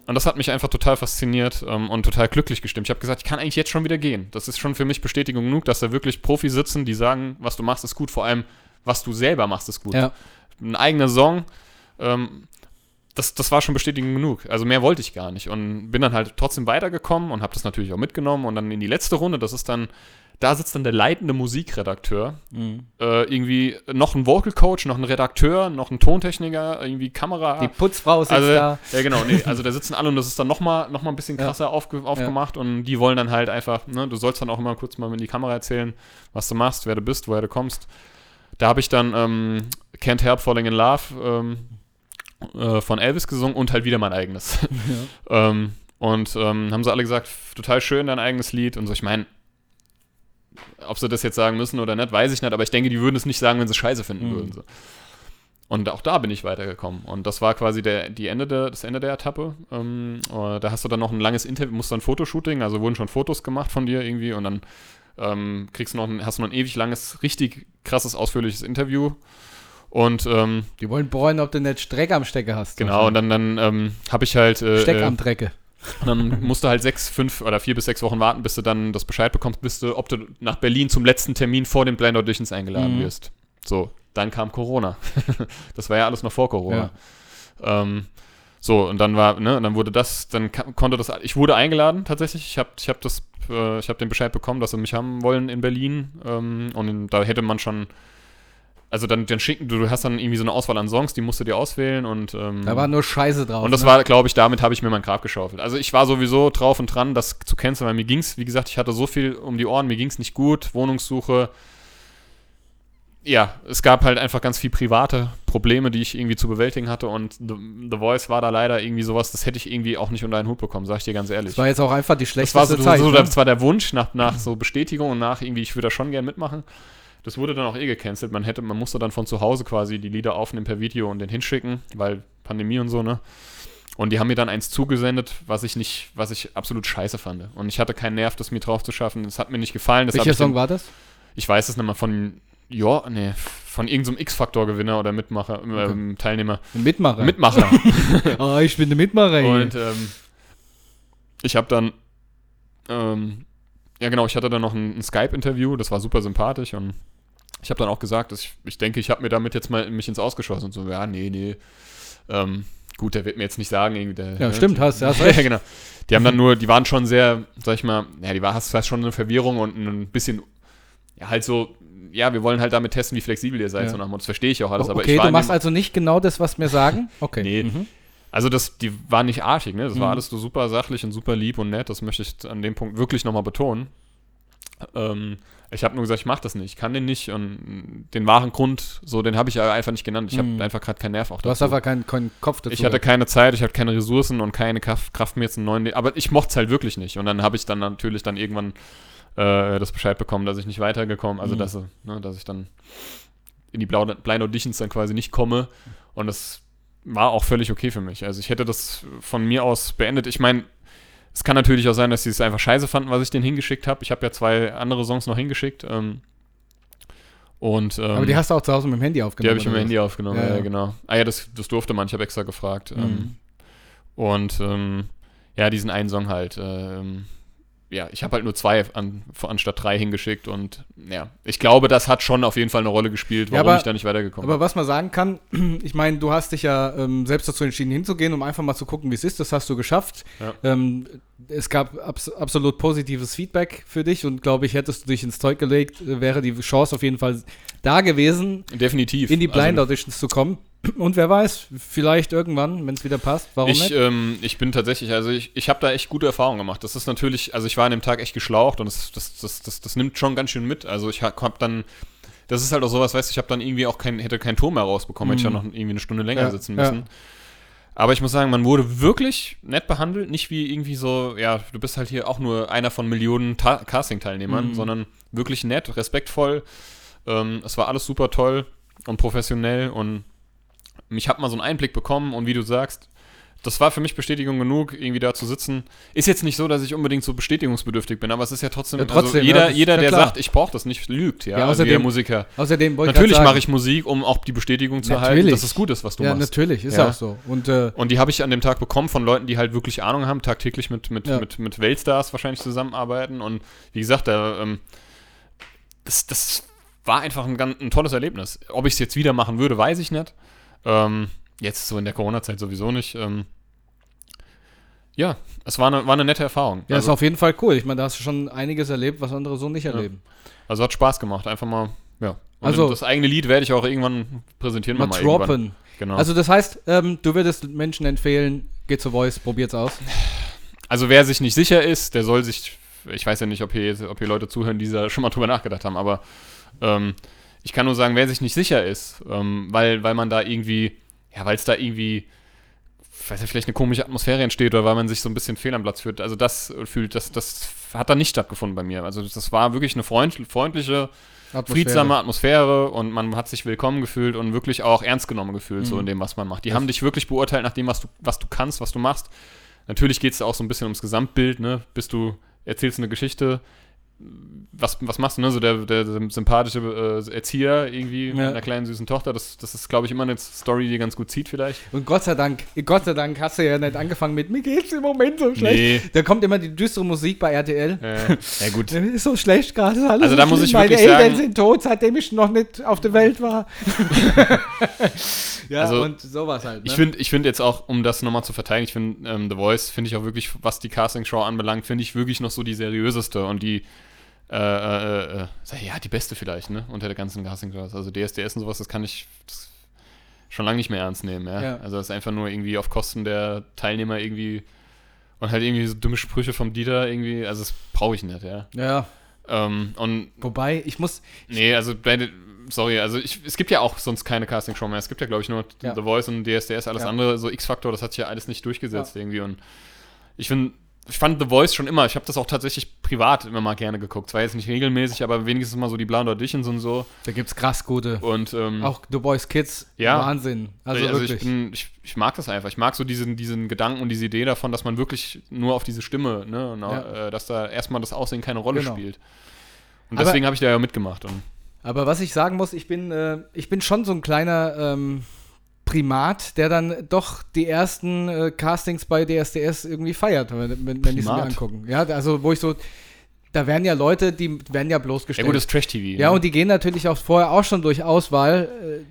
und das hat mich einfach total fasziniert ähm, und total glücklich gestimmt. Ich habe gesagt, ich kann eigentlich jetzt schon wieder gehen. Das ist schon für mich Bestätigung genug, dass da wirklich Profis sitzen, die sagen, was du machst, ist gut. Vor allem, was du selber machst, ist gut ja. ein eigener Song, ähm, das, das war schon Bestätigung genug. Also mehr wollte ich gar nicht. Und bin dann halt trotzdem weitergekommen und habe das natürlich auch mitgenommen. Und dann in die letzte Runde, das ist dann da sitzt dann der leitende Musikredakteur, Mhm. äh, irgendwie noch ein Vocal Coach, noch ein Redakteur, noch ein Tontechniker, irgendwie Kamera. Die Putzfrau sitzt also, da. Ja, genau, nee, also da sitzen alle und das ist dann nochmal noch mal ein bisschen Ja. krasser aufge, aufgemacht und die wollen dann halt einfach, ne, du sollst dann auch immer kurz mal in die Kamera erzählen, was du machst, wer du bist, woher du kommst. Da habe ich dann ähm, Can't Help Falling in Love ähm, äh, von Elvis gesungen und halt wieder mein eigenes. ähm, und ähm, haben sie alle gesagt, total schön, dein eigenes Lied und so. Ich meine, ob sie das jetzt sagen müssen oder nicht, weiß ich nicht, aber ich denke, die würden es nicht sagen, wenn sie scheiße finden Mhm. würden. So. Und auch da bin ich weitergekommen. Und das war quasi der, die Ende der, das Ende der Etappe. Ähm, äh, da hast du dann noch ein langes Interview, musst dann Fotoshooting, also wurden schon Fotos gemacht von dir irgendwie und dann ähm, kriegst du noch ein, hast du noch ein ewig langes, richtig krasses, ausführliches Interview. Und ähm, Die wollen bohren, ob du nicht Streck am Stecker hast. genau, und dann, dann ähm, habe ich halt äh, Steck äh, am Drecke. und dann musst du halt sechs, fünf oder vier bis sechs Wochen warten, bis du dann das Bescheid bekommst, bis du, ob du nach Berlin zum letzten Termin vor den Blind Auditions eingeladen Mhm. wirst. So, dann kam Corona. das war ja alles noch vor Corona. Ähm, so, und dann war, ne, und dann wurde das, dann konnte das, ich wurde eingeladen tatsächlich. Ich habe ich hab das, äh, ich habe den Bescheid bekommen, dass sie mich haben wollen in Berlin. Ähm, und da hätte man schon, also dann, dann schicken, du, du hast dann irgendwie so eine Auswahl an Songs, die musst du dir auswählen und ähm, Da war nur Scheiße drauf. und das ne? war, glaube ich, damit habe ich mir mein Grab geschaufelt. Also ich war sowieso drauf und dran, das zu canceln, weil mir ging es, wie gesagt, ich hatte so viel um die Ohren, mir ging es nicht gut, Wohnungssuche. Ja, es gab halt einfach ganz viel private Probleme, die ich irgendwie zu bewältigen hatte und The, The Voice war da leider irgendwie sowas, das hätte ich irgendwie auch nicht unter einen Hut bekommen, sag ich dir ganz ehrlich. Das war jetzt auch einfach die Das schlechteste war so, Zeit. so, ne? das war der Wunsch nach, nach so Bestätigung und nach irgendwie, ich würde da schon gern mitmachen. Das wurde dann auch eh gecancelt. Man hätte, man musste dann von zu Hause quasi die Lieder aufnehmen per Video und den hinschicken, weil Pandemie und so, ne? Und die haben mir dann eins zugesendet, was ich nicht, was ich absolut scheiße fand. Und ich hatte keinen Nerv, das mir drauf zu schaffen. Das hat mir nicht gefallen. Das Welcher Song war das? Ich weiß es nicht mal von, ja, nee, von irgendeinem X-Factor-Gewinner oder Mitmacher, ähm, Teilnehmer. Ein Mitmacher. Mitmacher. oh, ich bin der Mitmacher. Und ähm, ich habe dann, ähm, ja genau, ich hatte dann noch ein, ein Skype-Interview, das war super sympathisch und ich habe dann auch gesagt, dass ich, ich denke, ich habe mir damit jetzt mal mich ins Ausgeschossen und so, ja, nee, nee. Ähm, gut, der wird mir jetzt nicht sagen, irgendwie der, Ja, ne, stimmt, hast- hast ja, recht. genau. Die haben dann nur, die waren schon sehr, sag ich mal, ja, die war, hast, hast schon eine Verwirrung und ein bisschen, ja, halt so, ja, wir wollen halt damit testen, wie flexibel ihr seid, Ja. so nach dem. Das verstehe ich auch alles, aber okay, ich war du machst also nicht genau das, was wir sagen? Okay. Nee. Mhm. Also das, die war nicht artig, ne? Das war Mhm. alles so super sachlich und super lieb und nett. Das möchte ich an dem Punkt wirklich nochmal betonen. Ähm, ich habe nur gesagt, ich mache das nicht, ich kann den nicht und den wahren Grund, so den habe ich einfach nicht genannt. Ich habe Mhm. einfach gerade keinen Nerv auch Du hast einfach keinen, keinen Kopf dazu. Ich hatte keine Zeit, ich hatte keine Ressourcen und keine Kraft, Kraft mir jetzt einen neuen. Aber ich mochte es halt wirklich nicht. Und dann habe ich dann natürlich dann irgendwann äh, das Bescheid bekommen, dass ich nicht weitergekommen, also Mhm. dass, ne, dass ich dann in die Blind Auditions dann quasi nicht komme. Und das war auch völlig okay für mich. Also ich hätte das von mir aus beendet. Ich meine, es kann natürlich auch sein, dass sie es einfach scheiße fanden, was ich denen hingeschickt habe. Ich habe ja zwei andere Songs noch hingeschickt. Ähm, und, ähm, Aber die hast du auch zu Hause mit dem Handy die aufgenommen. habe ich mit dem? Handy aufgenommen, Ja, ja, ja. genau. Ah ja, das, das durfte man, ich habe extra gefragt. Mhm. Ähm, und ähm, ja, diesen einen Song halt. Ähm, ja, ich habe halt nur zwei an, anstatt drei hingeschickt und ja, ich glaube, das hat schon auf jeden Fall eine Rolle gespielt, Ja, warum aber- ich da nicht weitergekommen Aber was man sagen kann, ich meine, du hast dich ja ähm, selbst dazu entschieden hinzugehen, um einfach mal zu gucken, wie es ist. Das hast du geschafft. Ja. Ähm, es gab abs absolut positives Feedback für dich und glaube ich, hättest du dich ins Zeug gelegt, äh, wäre die Chance auf jeden Fall da gewesen. Definitiv. in die Blind also, Auditions zu kommen. Und wer weiß, vielleicht irgendwann, wenn es wieder passt, warum ich, nicht? ähm, ich bin tatsächlich, also ich, ich habe da echt gute Erfahrungen gemacht. Das ist natürlich, also ich war an dem Tag echt geschlaucht und das, das, das, das, das nimmt schon ganz schön mit. Also ich habe hab dann, das ist halt auch sowas, weißt du, ich habe dann irgendwie auch kein, hätte keinen Ton mehr rausbekommen, hätte ich Mhm. ja noch irgendwie eine Stunde länger Ja, sitzen ja. müssen. Aber ich muss sagen, man wurde wirklich nett behandelt, nicht wie irgendwie so, ja, du bist halt hier auch nur einer von Millionen Ta Casting-Teilnehmern, Mhm. sondern wirklich nett, respektvoll. Ähm, es war alles super toll und professionell und ich habe mal so einen Einblick bekommen und wie du sagst, das war für mich Bestätigung genug, irgendwie da zu sitzen. Ist jetzt nicht so, dass ich unbedingt so bestätigungsbedürftig bin, aber es ist ja trotzdem, Ja, trotzdem, also jeder, ja, jeder der sagt, ich brauche das nicht, lügt, ja, Ja, also außerdem- jeder Musiker. Außerdem Natürlich mache ich Musik, um auch die Bestätigung zu erhalten, Natürlich. dass es gut ist, was du Ja, machst. natürlich, ist Ja. auch so. Und äh, Und die habe ich an dem Tag bekommen von Leuten, die halt wirklich Ahnung haben, tagtäglich mit, mit, Ja. mit, mit Weltstars wahrscheinlich zusammenarbeiten. Und wie gesagt, da, ähm, das, das war einfach ein, ganz, ein tolles Erlebnis. Ob ich es jetzt wieder machen würde, weiß ich nicht. Ähm, jetzt so in der Corona-Zeit sowieso nicht. Ähm, ja, es war eine, war eine nette Erfahrung. Ja, also, ist auf jeden Fall cool. Ich meine, da hast du schon einiges erlebt, was andere so nicht erleben. also hat Spaß gemacht, einfach mal, ja. Und Also- das eigene Lied werde ich auch irgendwann präsentieren. Mal irgendwann. droppen. Genau. Also das heißt, ähm, du würdest Menschen empfehlen, geht zu Voice, probiert's aus. Also wer sich nicht sicher ist, der soll sich, ich weiß ja nicht, ob hier, ob hier Leute zuhören, die da schon mal drüber nachgedacht haben, aber ähm, ich kann nur sagen, wer sich nicht sicher ist, ähm, weil, weil man da irgendwie, ja, weil es da irgendwie, ich weiß nicht, vielleicht eine komische Atmosphäre entsteht oder weil man sich so ein bisschen fehl am Platz fühlt, also das fühlt, das, das hat da nicht stattgefunden bei mir. Also das war wirklich eine freund, freundliche, friedsame Atmosphäre und man hat sich willkommen gefühlt und wirklich auch ernst genommen gefühlt, so Mhm. in dem, was man macht. Die haben dich wirklich beurteilt nach dem, was du, was du kannst, was du machst. Natürlich geht es auch so ein bisschen ums Gesamtbild, ne? Bist du, erzählst eine Geschichte, was, was machst du, ne? So der, der sympathische äh, Erzieher irgendwie mit Ja. einer kleinen süßen Tochter, das, das ist, glaube ich, immer eine Story, die ganz gut zieht vielleicht. Und Gott sei Dank, Gott sei Dank hast du ja nicht angefangen mit, mir geht's im Moment so schlecht. Nee. Da kommt immer die düstere Musik bei RTL. Äh, ja gut. Ist so schlecht gerade. Also so da muss ich Meine wirklich Eltern sagen- sind tot, seitdem ich noch nicht auf der Welt war. ja, Also, und sowas halt. Ne? Ich finde ich find jetzt auch, um das nochmal zu verteidigen, ich finde ähm, The Voice, finde ich auch wirklich, was die Castingshow anbelangt, finde ich wirklich noch so die seriöseste und die, äh, äh, äh, sag- ja, die beste vielleicht, ne, unter der ganzen Castingshows. Also DSDS und sowas, das kann ich das schon lange nicht mehr ernst nehmen, ja. Ja. Also das ist einfach nur irgendwie auf Kosten der Teilnehmer irgendwie und halt irgendwie so dumme Sprüche vom Dieter irgendwie, also das brauche ich nicht, ja. ja, Ähm, und wobei, ich muss, Nee, also bei sorry, also ich, es gibt ja auch sonst keine Castingshow mehr. Es gibt ja, glaube ich, nur Ja. The Voice und DSDS, alles Ja. andere, so X-Factor, das hat sich ja alles nicht durchgesetzt irgendwie. Und ich finde, ich fand The Voice schon immer, ich habe das auch tatsächlich privat immer mal gerne geguckt. Zwar jetzt nicht regelmäßig, aber wenigstens mal so die blauen Auditions und so. da gibt's krass gute. Und ähm, Auch The Boys Kids, Ja. Wahnsinn. Also, also, wirklich. ich, bin, ich, ich mag das einfach. Ich mag so diesen, diesen Gedanken und diese Idee davon, dass man wirklich nur auf diese Stimme, ne, und, Ja. äh, dass da erstmal das Aussehen keine Rolle Genau. spielt. Und deswegen habe ich da ja mitgemacht. Und Aber was ich sagen muss, ich bin, äh, ich bin schon so ein kleiner ähm, Primat, der dann doch die ersten äh, Castings bei DSDS irgendwie feiert, wenn, wenn, wenn die sie mir angucken. Ja, also wo ich so, da werden ja Leute, die werden ja ja bloßgestellt. gut, das Trash-TV. ja, ne? und die gehen natürlich auch vorher auch schon durch Auswahl,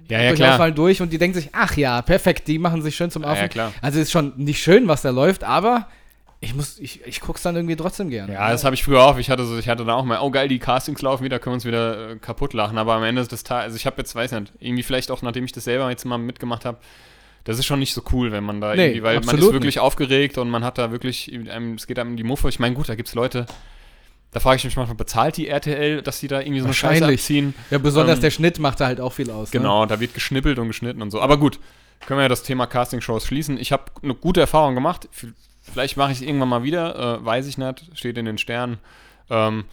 äh, Ja, ja, durch klar. Auswahl durch und die denken sich, ach ja, perfekt, die machen sich schön zum Ja, Affen. ja, klar. Also ist schon nicht schön, was da läuft, aber ich muss, ich, ich guck's dann irgendwie trotzdem gerne. Ja, das habe ich früher auch. Ich hatte, so, ich hatte da auch mal, oh geil, die Castings laufen wieder, können wir uns wieder äh, kaputt lachen. Aber am Ende des Tages, also ich habe jetzt, weiß nicht, irgendwie vielleicht auch, nachdem ich das selber jetzt mal mitgemacht habe, das ist schon nicht so cool, wenn man da Nee, irgendwie, weil man ist wirklich aufgeregt und man hat da wirklich, einem, es geht einem in die Muffe. Ich meine, gut, da gibt es Leute, da frage ich mich manchmal, bezahlt die RTL, dass die da irgendwie so eine Scheiße Wahrscheinlich. abziehen? Ja, besonders Ähm, der Schnitt macht da halt auch viel aus. Ne? Genau, da wird geschnippelt und geschnitten und so. Aber gut, können wir ja das Thema Castingshows schließen. Ich habe eine gute Erfahrung gemacht. Vielleicht mache ich es irgendwann mal wieder, äh, weiß ich nicht, steht in den Sternen. Ähm,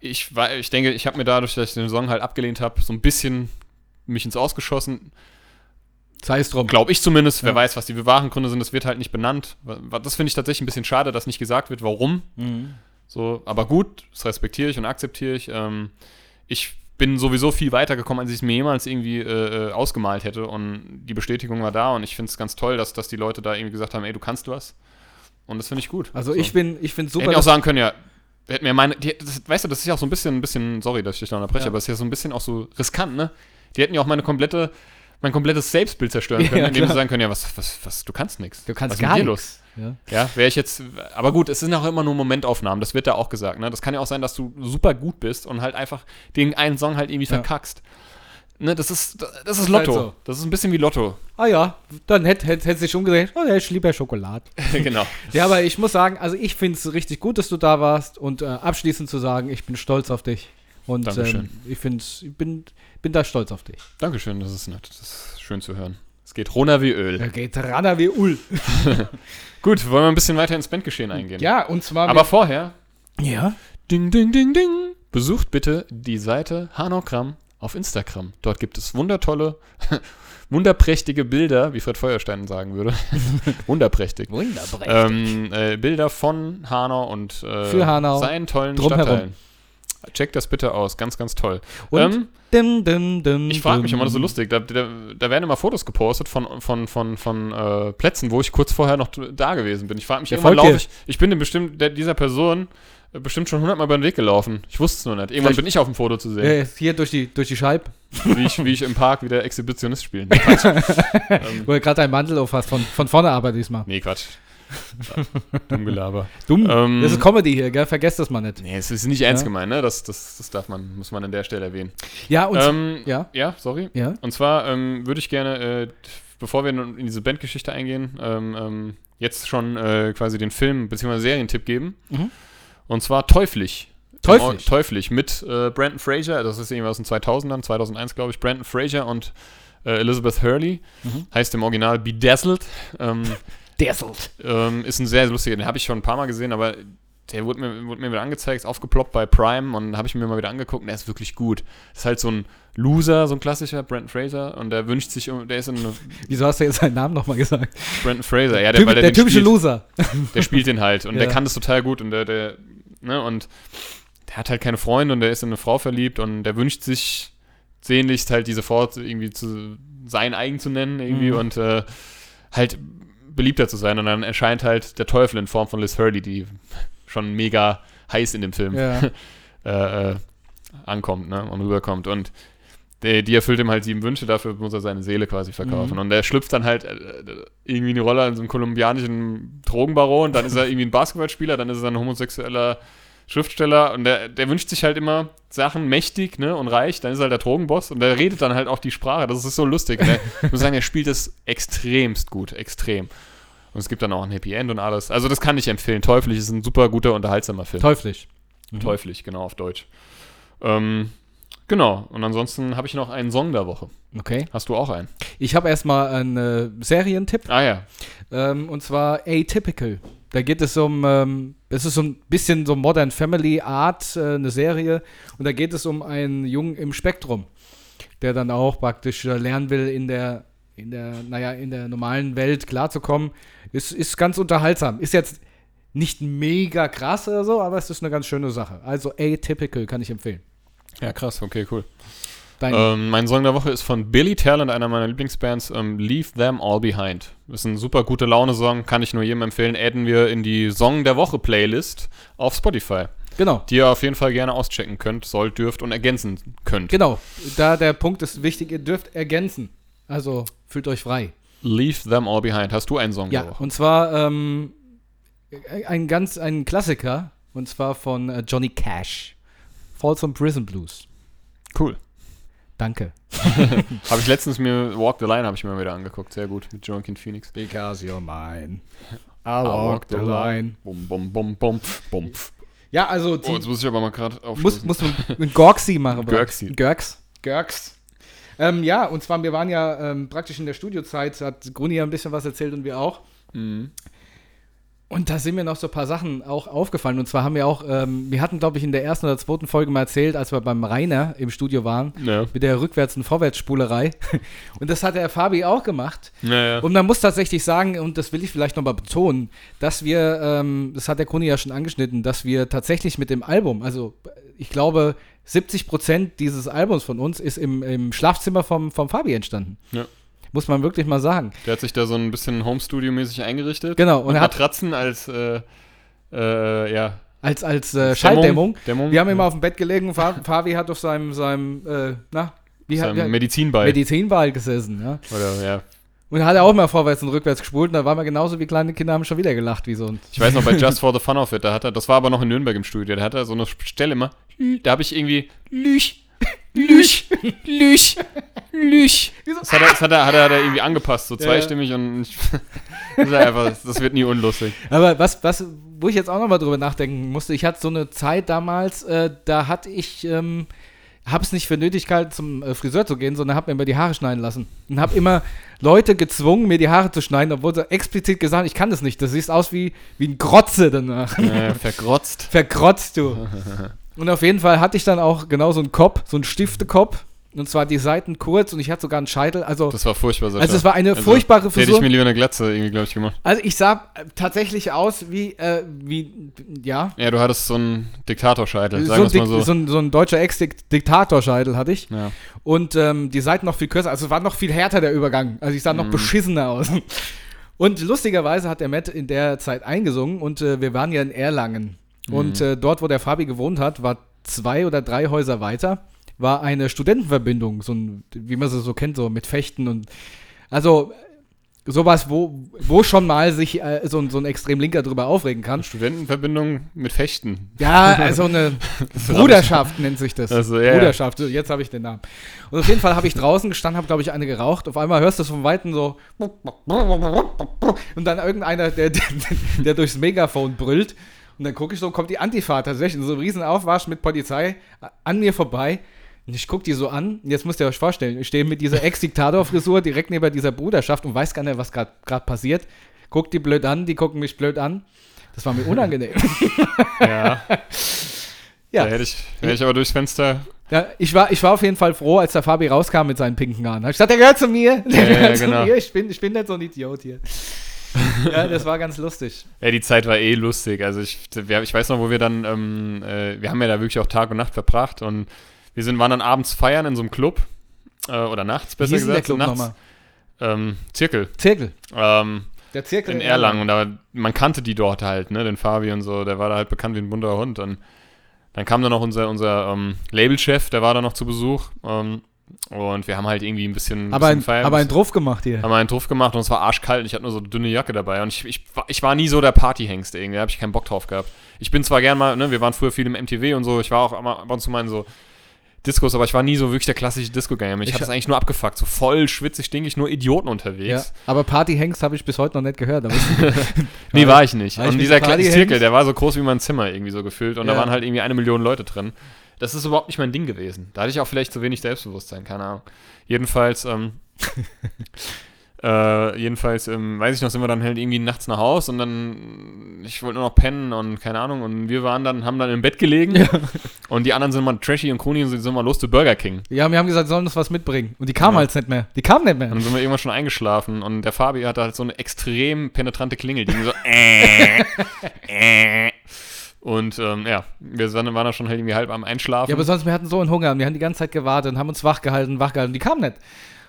ich, ich denke, ich habe mir dadurch, dass ich den Song halt abgelehnt habe, so ein bisschen mich ins Ausgeschossen. Sei es drum. Glaube ich zumindest. Wer Ja. weiß, was die wahren Gründe sind, das wird halt nicht benannt. Das finde ich tatsächlich ein bisschen schade, dass nicht gesagt wird, warum. Mhm. So, aber gut, das respektiere ich und akzeptiere ich. Ähm, ich bin sowieso viel weitergekommen, als ich es mir jemals irgendwie äh, äh, ausgemalt hätte. Und die Bestätigung war da und ich finde es ganz toll, dass, dass die Leute da irgendwie gesagt haben, ey, du kannst was. Und das finde ich gut. Also so. ich bin, ich finde super. Hätten ja auch sagen können, ja, hätten mir meine, die, das, weißt du, das ist ja auch so ein bisschen, ein bisschen, sorry, dass ich dich da unterbreche, Ja. aber es ist ja so ein bisschen auch so riskant, ne? Die hätten ja auch meine komplette, mein komplettes Selbstbild zerstören können, Ja, indem sie klar. sagen können, ja, was, was, was, du kannst nichts. du kannst was gar nichts. Ja. ja, wäre ich jetzt. Aber gut, es sind auch immer nur Momentaufnahmen, das wird da auch gesagt. Ne? Das kann ja auch sein, dass du super gut bist und halt einfach den einen Song halt irgendwie Ja. verkackst. Ne, das ist, das ist Lotto. so. Das ist ein bisschen wie Lotto. Ah ja, dann hätte hätt, hätt sich umgedreht. Oh, der ist lieber Schokolade. genau. Ja, aber ich muss sagen, also ich finde es richtig gut, dass du da warst und äh, abschließend zu sagen, ich bin stolz auf dich. Und Dankeschön. ähm, ich, find's, ich bin, bin da stolz auf dich. Dankeschön, das ist nett. Das ist schön zu hören. Es geht runter wie Öl. Da geht Rana wie Ul. Gut, wollen wir ein bisschen weiter ins Bandgeschehen eingehen. Ja, und zwar. Aber vorher, ja. ding, ding, ding, ding, besucht bitte die Seite Hanogramm auf Instagram. Dort gibt es wundertolle, wunderprächtige Bilder, wie Fred Feuerstein sagen würde. Wunderprächtig. Wunderbar. ähm, äh, Bilder von Hanau und äh, Hanau. seinen tollen Drumherum. Stadtteilen. Checkt das bitte aus, ganz, ganz toll. Und ähm, dim, dim, dim, ich frage mich immer, so lustig, da, da, da werden immer Fotos gepostet von, von, von, von äh, Plätzen, wo ich kurz vorher noch da gewesen bin. Ich frage mich, Ja, folgt laufe ich, ich bin bestimmt, der, dieser Person bestimmt schon hundertmal über den Weg gelaufen. Ich wusste es nur nicht. Irgendwann Vielleicht- bin ich auf dem Foto zu Ja, sehen, jetzt hier durch die, durch die Scheibe, wie, ich, wie ich im Park wieder Exhibitionist spielen. Nee, ähm, wo du gerade deinen Mantel auf hast, von, von vorne aber diesmal. nee, Quatsch. Dumm Gelaber. Dumm. Ähm, das ist Comedy hier, gell? Vergesst das mal nicht. Nee, es ist nicht ernst Ja. gemeint, ne? Das, das, das darf man, muss man an der Stelle erwähnen. Ja, und. ähm, ja. Ja, sorry. Ja. Und zwar ähm, würde ich gerne, äh, bevor wir nun in diese Bandgeschichte eingehen, ähm, ähm, jetzt schon äh, quasi den Film bzw. Serientipp geben. Mhm. Und zwar Teuflisch. Teuflisch? Teuflisch mit äh, Brandon Fraser, das ist irgendwie aus den 2000ern, 2001 glaube ich, Brandon Fraser und äh, Elizabeth Hurley. Mhm. Heißt im Original Bedazzled. Ähm, Dazzled. ähm, ist ein sehr lustiger, den habe ich schon ein paar Mal gesehen, aber der wurde mir, wurde mir wieder angezeigt, ist aufgeploppt bei Prime und habe ich mir mal wieder angeguckt und der ist wirklich gut. ist halt so ein Loser, so ein klassischer Brandon Fraser und der wünscht sich, der ist in Wieso hast du jetzt seinen Namen nochmal gesagt? Brandon Fraser, ja, der, Typ, der, der, typische spielt, Loser. der spielt den halt und Ja. der kann das total gut und der, der, ne, und der hat halt keine Freunde und der ist in eine Frau verliebt und der wünscht sich sehnlichst halt diese Frau irgendwie zu sein eigen zu nennen irgendwie Mhm. und äh, halt beliebter zu sein und dann erscheint halt der Teufel in Form von Liz Hurley, die schon mega heiß in dem Film Ja. äh, äh, ankommt ne, und rüberkommt und die, die erfüllt ihm halt sieben Wünsche, dafür muss er seine Seele quasi verkaufen. Mhm. Und er schlüpft dann halt äh, irgendwie in die Rolle an so einem kolumbianischen Drogenbaron, dann ist er irgendwie ein Basketballspieler, dann ist er ein homosexueller Schriftsteller und der, der wünscht sich halt immer Sachen mächtig ne, und reich, dann ist er halt der Drogenboss und der redet dann halt auch die Sprache. Das ist so lustig. Ne? Ich muss sagen, er spielt das extremst gut, extrem. Und es gibt dann auch ein Happy End und alles. Also das kann ich empfehlen. Teuflisch ist ein super guter, unterhaltsamer Film. Teuflisch. Mhm. Teuflisch, genau, auf Deutsch. Ähm, genau. Und ansonsten habe ich noch einen Song der Woche. Okay. Hast du auch einen? Ich habe erstmal einen äh, Serientipp. Ah ja. Ähm, und zwar Atypical. Da geht es um, ähm, es ist so ein bisschen so Modern Family Art, äh, eine Serie. Und da geht es um einen Jungen im Spektrum, der dann auch praktisch äh, lernen will, in der, in der, naja, in der normalen Welt klarzukommen. Ist, ist ganz unterhaltsam. Ist jetzt nicht mega krass oder so, aber es ist eine ganz schöne Sache. Also Atypical kann ich empfehlen. Ja, krass, okay, cool. Ähm, mein Song der Woche ist von Billy Talent, einer meiner Lieblingsbands, ähm, Leave Them All Behind. Ist ein super gute Laune-Song, kann ich nur jedem empfehlen. Adden wir in die Song der Woche Playlist auf Spotify, genau. die ihr auf jeden Fall gerne auschecken könnt, sollt, dürft und ergänzen könnt. Genau. Da der Punkt ist wichtig, ihr dürft ergänzen. Also fühlt euch frei. Leave Them All Behind. Hast du einen Song Ja, der Woche? und zwar ähm, ein ganz ein Klassiker und zwar von äh, Johnny Cash. Falls on Prison Blues. Cool. Danke. Habe ich letztens mir Walk the Line habe ich mir mal wieder angeguckt. Sehr gut mit Joaquin Phoenix. Because you're mine. I walk the line. Bum, bum, bum, bum, bum. Ja, also Oh, jetzt muss ich aber mal gerade muss, aufstoßen. muss man mit Gorksi machen. Bro. Görksi. Görks. Görks. Ähm, ja, und zwar, wir waren ja ähm, praktisch in der Studiozeit, hat Gruni ja ein bisschen was erzählt und wir auch. Mhm. Und da sind mir noch so ein paar Sachen auch aufgefallen. Und zwar haben wir auch, ähm, wir hatten, glaube ich, in der ersten oder zweiten Folge mal erzählt, als wir beim Rainer im Studio waren, Ja. mit der Rückwärts- und Vorwärtsspulerei. Und das hat der Fabi auch gemacht. Naja. Und man muss tatsächlich sagen, und das will ich vielleicht nochmal betonen, dass wir, ähm, das hat der Kuni ja schon angeschnitten, dass wir tatsächlich mit dem Album, also ich glaube, 70 Prozent dieses Albums von uns ist im, im Schlafzimmer vom, vom Fabi entstanden. Ja. Muss man wirklich mal sagen. Der hat sich da so ein bisschen Homestudio-mäßig eingerichtet. Genau, und Und er hat Matratzen als, äh, äh, ja. als, als äh, Schalldämmung. Dämmung. Wir haben immer auf dem Bett gelegen Fabi hat auf seinem, seinem äh, na, wie hat, Seinem wie hat Medizinball. Medizinball gesessen, ja. Oder, ja. Und hat er auch mal vorwärts und rückwärts gespult und da waren wir genauso wie kleine Kinder, haben schon wieder gelacht, wie so ein. Ich weiß noch, bei Just for the Fun of It, da hat er, das war aber noch in Nürnberg im Studio, da hat er so eine Stelle immer, da habe ich irgendwie, Lüch, Lüch, Lüch, Lüch. Das hat er, das hat er, hat er, hat er irgendwie angepasst, so Ja. zweistimmig und ich, das, einfach, das wird nie unlustig. Aber was, was, wo ich jetzt auch nochmal drüber nachdenken musste, ich hatte so eine Zeit damals, äh, da hatte ich, ähm, habe es nicht für nötig gehalten, zum äh, Friseur zu gehen, sondern habe mir immer die Haare schneiden lassen. Und habe immer Leute gezwungen, mir die Haare zu schneiden, obwohl sie explizit gesagt haben, ich kann das nicht. Das siehst aus wie, wie ein Grotze danach. Äh, vergrotzt. Verkrotzt du. Und auf jeden Fall hatte ich dann auch genau so einen Kopf, so einen Stiftekopf. Und zwar die Seiten kurz und ich hatte sogar einen Scheitel. Also, Das war furchtbar, Sascha. also es war eine Also, furchtbare Da hätte ich Frisur. mir lieber eine Glatze irgendwie, glaube ich, gemacht. Also ich sah äh, tatsächlich aus wie, äh, wie, ja, Ja, du hattest so einen Diktatorscheitel, so sagen wir ein, es mal so. so ein, so ein deutscher Ex-Diktatorscheitel hatte ich. ja. Und ähm, die Seiten noch viel kürzer. Also war noch viel härter der Übergang. Also ich sah noch Mhm. beschissener aus. Und lustigerweise hat der Matt in der Zeit eingesungen und äh, wir waren ja in Erlangen. Und Mhm. äh, dort, wo der Fabi gewohnt hat, war zwei oder drei Häuser weiter, war eine Studentenverbindung, so ein, wie man sie so kennt, so mit Fechten und also sowas, wo, wo schon mal sich äh, so, ein- so ein extrem Linker drüber aufregen kann. Studentenverbindung mit Fechten. Ja, also eine Bruderschaft nennt sich das. Also, ja. Bruderschaft, so, jetzt habe ich den Namen. Und auf jeden Fall habe ich draußen gestanden, habe, glaube ich, eine geraucht. Auf einmal hörst du es von Weitem so. Und dann irgendeiner, der, der, der durchs Megafon brüllt. Und dann gucke ich so, kommt die Antifa tatsächlich in so einem riesen Aufwasch mit Polizei an mir vorbei. Und ich gucke die so an. Jetzt müsst ihr euch vorstellen, ich stehe mit dieser Ex-Diktator-Frisur direkt neben dieser Bruderschaft und weiß gar nicht, was gerade passiert. Guck die blöd an, die gucken mich blöd an. Das war mir unangenehm. Ja. Ja. Da hätte ich, hätte ich aber durchs Fenster. Ja, ich war, ich war auf jeden Fall froh, als der Fabi rauskam mit seinen pinken Haaren. Ich gesagt, der gehört zu mir. Der Ja, ja, gehört genau. zu mir. Ich bin, ich bin nicht so ein Idiot hier. ja, das war ganz lustig. Ja, die Zeit war eh lustig. Also ich, ich weiß noch, wo wir dann, ähm, äh, wir haben ja da wirklich auch Tag und Nacht verbracht und wir sind, waren dann abends feiern in so einem Club. Äh, oder nachts, Wie besser hieß denn der gesagt. Club nachts. nochmal? Ähm, Zirkel. Zirkel. Ähm, Der Zirkel in Erlangen. Und da, man kannte die dort halt, ne? Den Fabi und so. Der war da halt bekannt wie ein bunter Hund. Und dann kam dann noch unser, unser ähm, Labelchef, der war da noch zu Besuch. Ähm, und wir haben halt irgendwie ein bisschen, Aber bisschen ein, aber ein Druff gemacht hier. haben einen Truff gemacht und es war arschkalt und ich hatte nur so eine dünne Jacke dabei und ich, ich, war- ich war nie so der Partyhengst irgendwie, da habe ich keinen Bock drauf gehabt. Ich bin zwar gern mal, ne, wir waren früher viel im MTV und so, ich war auch immer ab und zu mal in so Discos, aber ich war nie so wirklich der klassische Disco-Gänger. Mich Ich hat das ha- eigentlich nur abgefuckt, so voll schwitzig, stinkig, nur Idioten Ja, unterwegs. aber Partyhengst habe ich bis heute noch nicht gehört. Aber Nee, war ich nicht. War ich und nicht dieser ein kleine? Zirkel, der war so groß wie mein Zimmer irgendwie so gefüllt und da Ja. waren halt irgendwie eine Million Leute drin. Das ist überhaupt nicht mein Ding gewesen. Da hatte ich auch vielleicht zu wenig Selbstbewusstsein, keine Ahnung. Jedenfalls, ähm, äh, jedenfalls, ähm, weiß ich noch, sind wir dann halt irgendwie nachts nach Haus und dann, ich wollte nur noch pennen und keine Ahnung und wir waren dann, haben dann im Bett gelegen und die anderen sind mal Trashy und Kuni und sind mal los zu Burger King. ja, wir haben gesagt, sollen uns was mitbringen. Und die kamen Ja. halt nicht mehr. Die kamen nicht mehr. Und dann sind wir irgendwann schon eingeschlafen und der Fabi hatte halt so eine extrem penetrante Klingel, die ging so äh, äh. Und ähm, ja, wir waren da schon halt irgendwie halb am Einschlafen. Ja, aber sonst, wir hatten so einen Hunger und wir haben die ganze Zeit gewartet und haben uns wach gehalten, wach gehalten. Die kamen nicht.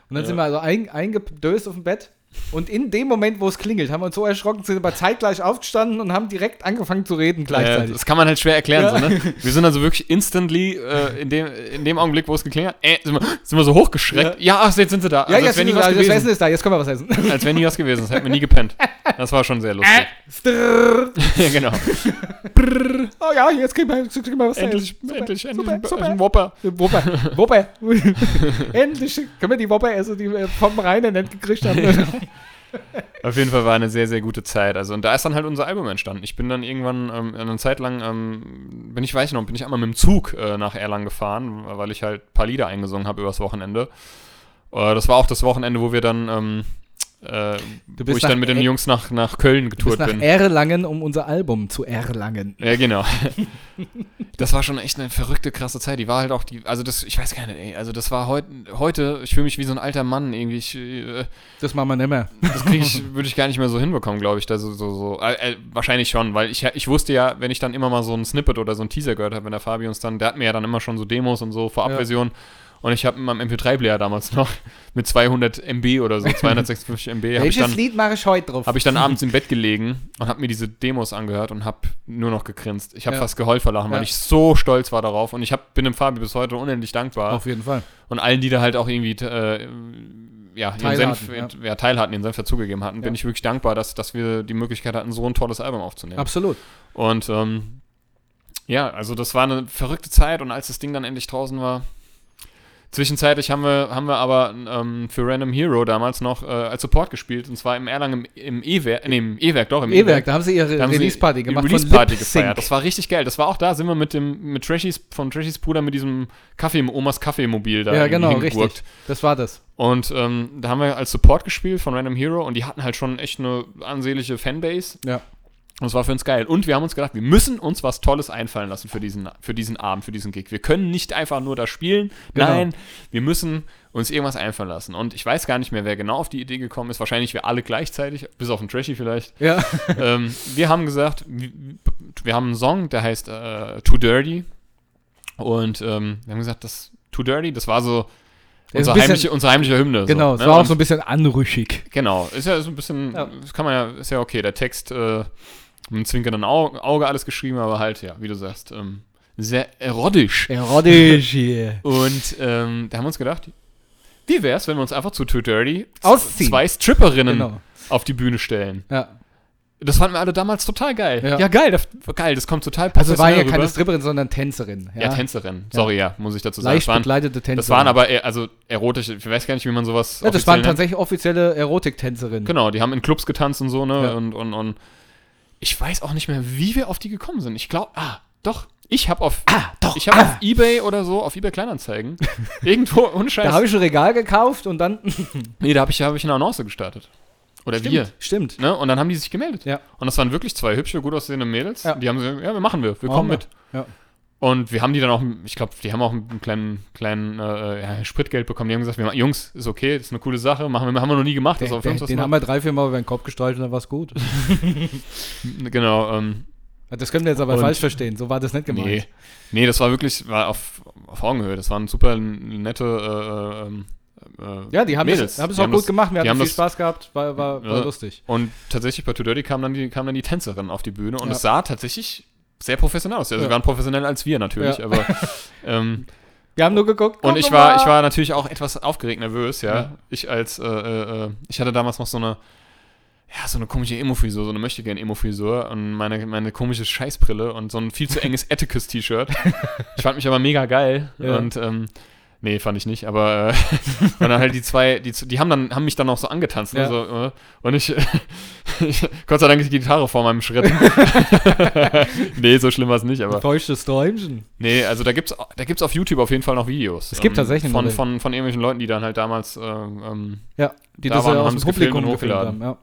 Und dann Ja. sind wir also ein, eingedöst auf dem Bett. Und in dem Moment, wo es klingelt, haben wir uns so erschrocken, sind aber zeitgleich aufgestanden und haben direkt angefangen zu reden äh, gleichzeitig. das kann man halt schwer erklären. Ja. So, ne? Wir sind also wirklich instantly äh, in, dem, in dem Augenblick, wo es geklingelt hat, äh, sind, wir, sind wir so hochgeschreckt. Ja, ach, jetzt sind sie da. ja, Also, jetzt als wäre nie sind was da, das Essen gewesen. ist da, jetzt können wir was essen. Als wäre nie was gewesen. Das hätten wir nie gepennt. Das war schon sehr lustig. Strrrr. ja, genau. oh ja, jetzt kriegen wir, jetzt kriegen wir was Endlich, essen. endlich, endlich super, ein, super. ein Whopper. Wopper, Wopper. Endlich können wir die Wopper essen, die wir vom Rheine nicht gekriegt haben. Auf jeden Fall war eine sehr, sehr gute Zeit. Also, und da ist dann halt unser Album entstanden. Ich bin dann irgendwann ähm, eine Zeit lang, ähm, bin ich, weiß noch, bin ich einmal mit dem Zug äh, nach Erlangen gefahren, weil ich halt ein paar Lieder eingesungen habe übers Wochenende. Äh, das war auch das Wochenende, wo wir dann, ähm, äh, wo ich dann mit den Jungs nach, nach Köln Du bist getourt nach bin. Erlangen, um unser Album zu erlangen. Ja, genau. das war schon echt eine verrückte, krasse Zeit. Die war halt auch die, also das, ich weiß gar nicht, ey, also das war heut, heute, ich fühle mich wie so ein alter Mann irgendwie. Ich, äh, Das machen wir nicht mehr. Das ich, würde ich gar nicht mehr so hinbekommen, glaube ich. Da so, so, so. Äh, äh, wahrscheinlich schon, weil ich, ich wusste ja, wenn ich dann immer mal so ein Snippet oder so ein Teaser gehört habe, wenn der Fabi uns dann, der hat mir ja dann immer schon so Demos und so Vorabversionen. Und ich habe in meinem MP3-Player damals noch mit 200 MB oder so, 256 MB, habe ich, Welches dann- Lied mache ich heute drauf? hab ich dann abends im Bett gelegen und habe mir diese Demos angehört und habe nur noch gegrinst. Ich habe Ja. fast geheult vor Lachen, Ja. weil ich so stolz war darauf. Und ich hab, bin dem Fabi bis heute unendlich dankbar. Auf jeden Fall. Und allen, die da halt auch irgendwie äh, ja, ihren Teilhaben, Senf, ja. ja. teilhatten, den Senf dazugegeben hatten, bin ich wirklich dankbar, dass, dass wir die Möglichkeit hatten, so ein tolles Album aufzunehmen. Absolut. Und ähm, ja, also das war eine verrückte Zeit und als das Ding dann endlich draußen war, zwischenzeitlich haben wir, haben wir aber ähm, für Random Hero damals noch äh, als Support gespielt und zwar im Erlangen im, E-Werk, nee, im E-Werk, doch, im E-Werk, da haben sie ihre Release-Party gemacht. Release-Party gefeiert. Das war richtig geil. Das war auch da, sind wir mit dem, mit Trashys, von Trashys Bruder mit diesem Kaffee, Omas Kaffeemobil da Ja, genau, richtig. Das war das. Und ähm, da haben wir als Support gespielt von Random Hero und die hatten halt schon echt eine ansehnliche Fanbase. Ja. Und das war für uns geil. Und wir haben uns gedacht, wir müssen uns was Tolles einfallen lassen für diesen, für diesen Abend, für diesen Gig. Wir können nicht einfach nur da spielen. Genau. Nein, wir müssen uns irgendwas einfallen lassen. Und ich weiß gar nicht mehr, wer genau auf die Idee gekommen ist. Wahrscheinlich wir alle gleichzeitig, bis auf den Trashy vielleicht. Ja. ähm, wir haben gesagt, wir, haben einen Song, der heißt äh, Too Dirty. Und ähm, wir haben gesagt, das Too Dirty, das war so ein bisschen- heimliche, unsere heimliche Hymne. genau, so, es ne? war auch so ein bisschen anrüchig. Genau, ist ja so ein bisschen, Ja. das kann man ja, ist ja okay. Der Text äh, mit einem zwinkernden Au Auge alles geschrieben, aber halt, ja, wie du sagst, ähm, sehr erotisch. Erotisch hier. Und ähm, da haben wir uns gedacht, wie wär's, wenn wir uns einfach zu Too Dirty Ausziehen. zwei Stripperinnen Genau. auf die Bühne stellen. Ja. Das fanden wir alle damals total geil. Ja. geil, das, geil, das kommt total Also war ja keine. Stripperin, sondern Tänzerin. Ja, Tänzerin. Sorry, ja, muss ich dazu sagen. Leicht Das waren, begleitete Tänzerin. das waren aber also erotische, ich weiß gar nicht, wie man sowas Ja, das waren nennt. tatsächlich offizielle Erotiktänzerinnen. Genau, die haben in Clubs getanzt und so, ne? Ja. Und, und, und ich weiß auch nicht mehr, wie wir auf die gekommen sind. Ich glaube, ah, doch. Ich habe auf, Ah, doch. ich habe ah. auf Ebay oder so, auf Ebay Kleinanzeigen, irgendwo, ohne Scheiß. Da habe ich ein Regal gekauft und dann. nee, da habe ich, hab ich eine Annonce gestartet. Oder wir. Stimmt. Ne? Und dann haben die sich gemeldet. Ja. Und das waren wirklich zwei hübsche, gut aussehende Mädels. Ja. Die haben gesagt, ja, wir machen wir, wir kommen wir. mit. Ja. Und wir haben die dann auch, ich glaube, die haben auch einen kleinen, kleinen äh, ja, Spritgeld bekommen. Die haben gesagt, wir, Jungs, ist okay, ist eine coole Sache, machen wir, haben wir noch nie gemacht. Den, das den, den haben wir drei, vier Mal über den Kopf gestreichelt und dann war es gut. Genau, ähm, Das können wir jetzt aber Und- falsch verstehen. So war das nicht gemeint. nee. Nee, das war wirklich, war auf, auf Augenhöhe. Das waren super nette, äh, ähm, äh, Ja, die haben Mädels. es haben es Die auch haben gut das- gemacht. Wir hatten viel das- Spaß gehabt. War, war, war Ja. lustig. Und tatsächlich bei Too Dirty kam dann die, kam dann die Tänzerin auf die Bühne und Ja. es sah tatsächlich sehr professionell aus. Also Ja. sie waren professioneller als wir natürlich, Ja. aber ähm, Wir haben nur geguckt. und ich war, ich war natürlich auch etwas aufgeregt nervös, ja. Ja. Ich als, äh, äh, äh, ich hatte damals noch so eine, ja, so eine komische Emo-Frisur, so eine möchtegern Emo-Frisur und meine, meine komische Scheißbrille und so ein viel zu enges Atticus-T-Shirt. ich fand mich aber mega geil Ja. und ähm, Nee, fand ich nicht, aber äh, und dann halt die zwei, die, die haben dann haben mich dann auch so angetanzt, ne, Ja. so, äh, und ich, ich Gott sei Dank ist die Gitarre vor meinem Schritt. nee, so schlimm war es nicht, aber Feuchtes Träumchen. nee, also da gibt's da gibt's auf YouTube auf jeden Fall noch Videos. Es gibt tatsächlich von, noch von von irgendwelchen Leuten, die dann halt damals äh, ähm, Ja, die Da das waren- ja aus dem gefilmt Publikum gefilmt hochgeladen. haben. Ja.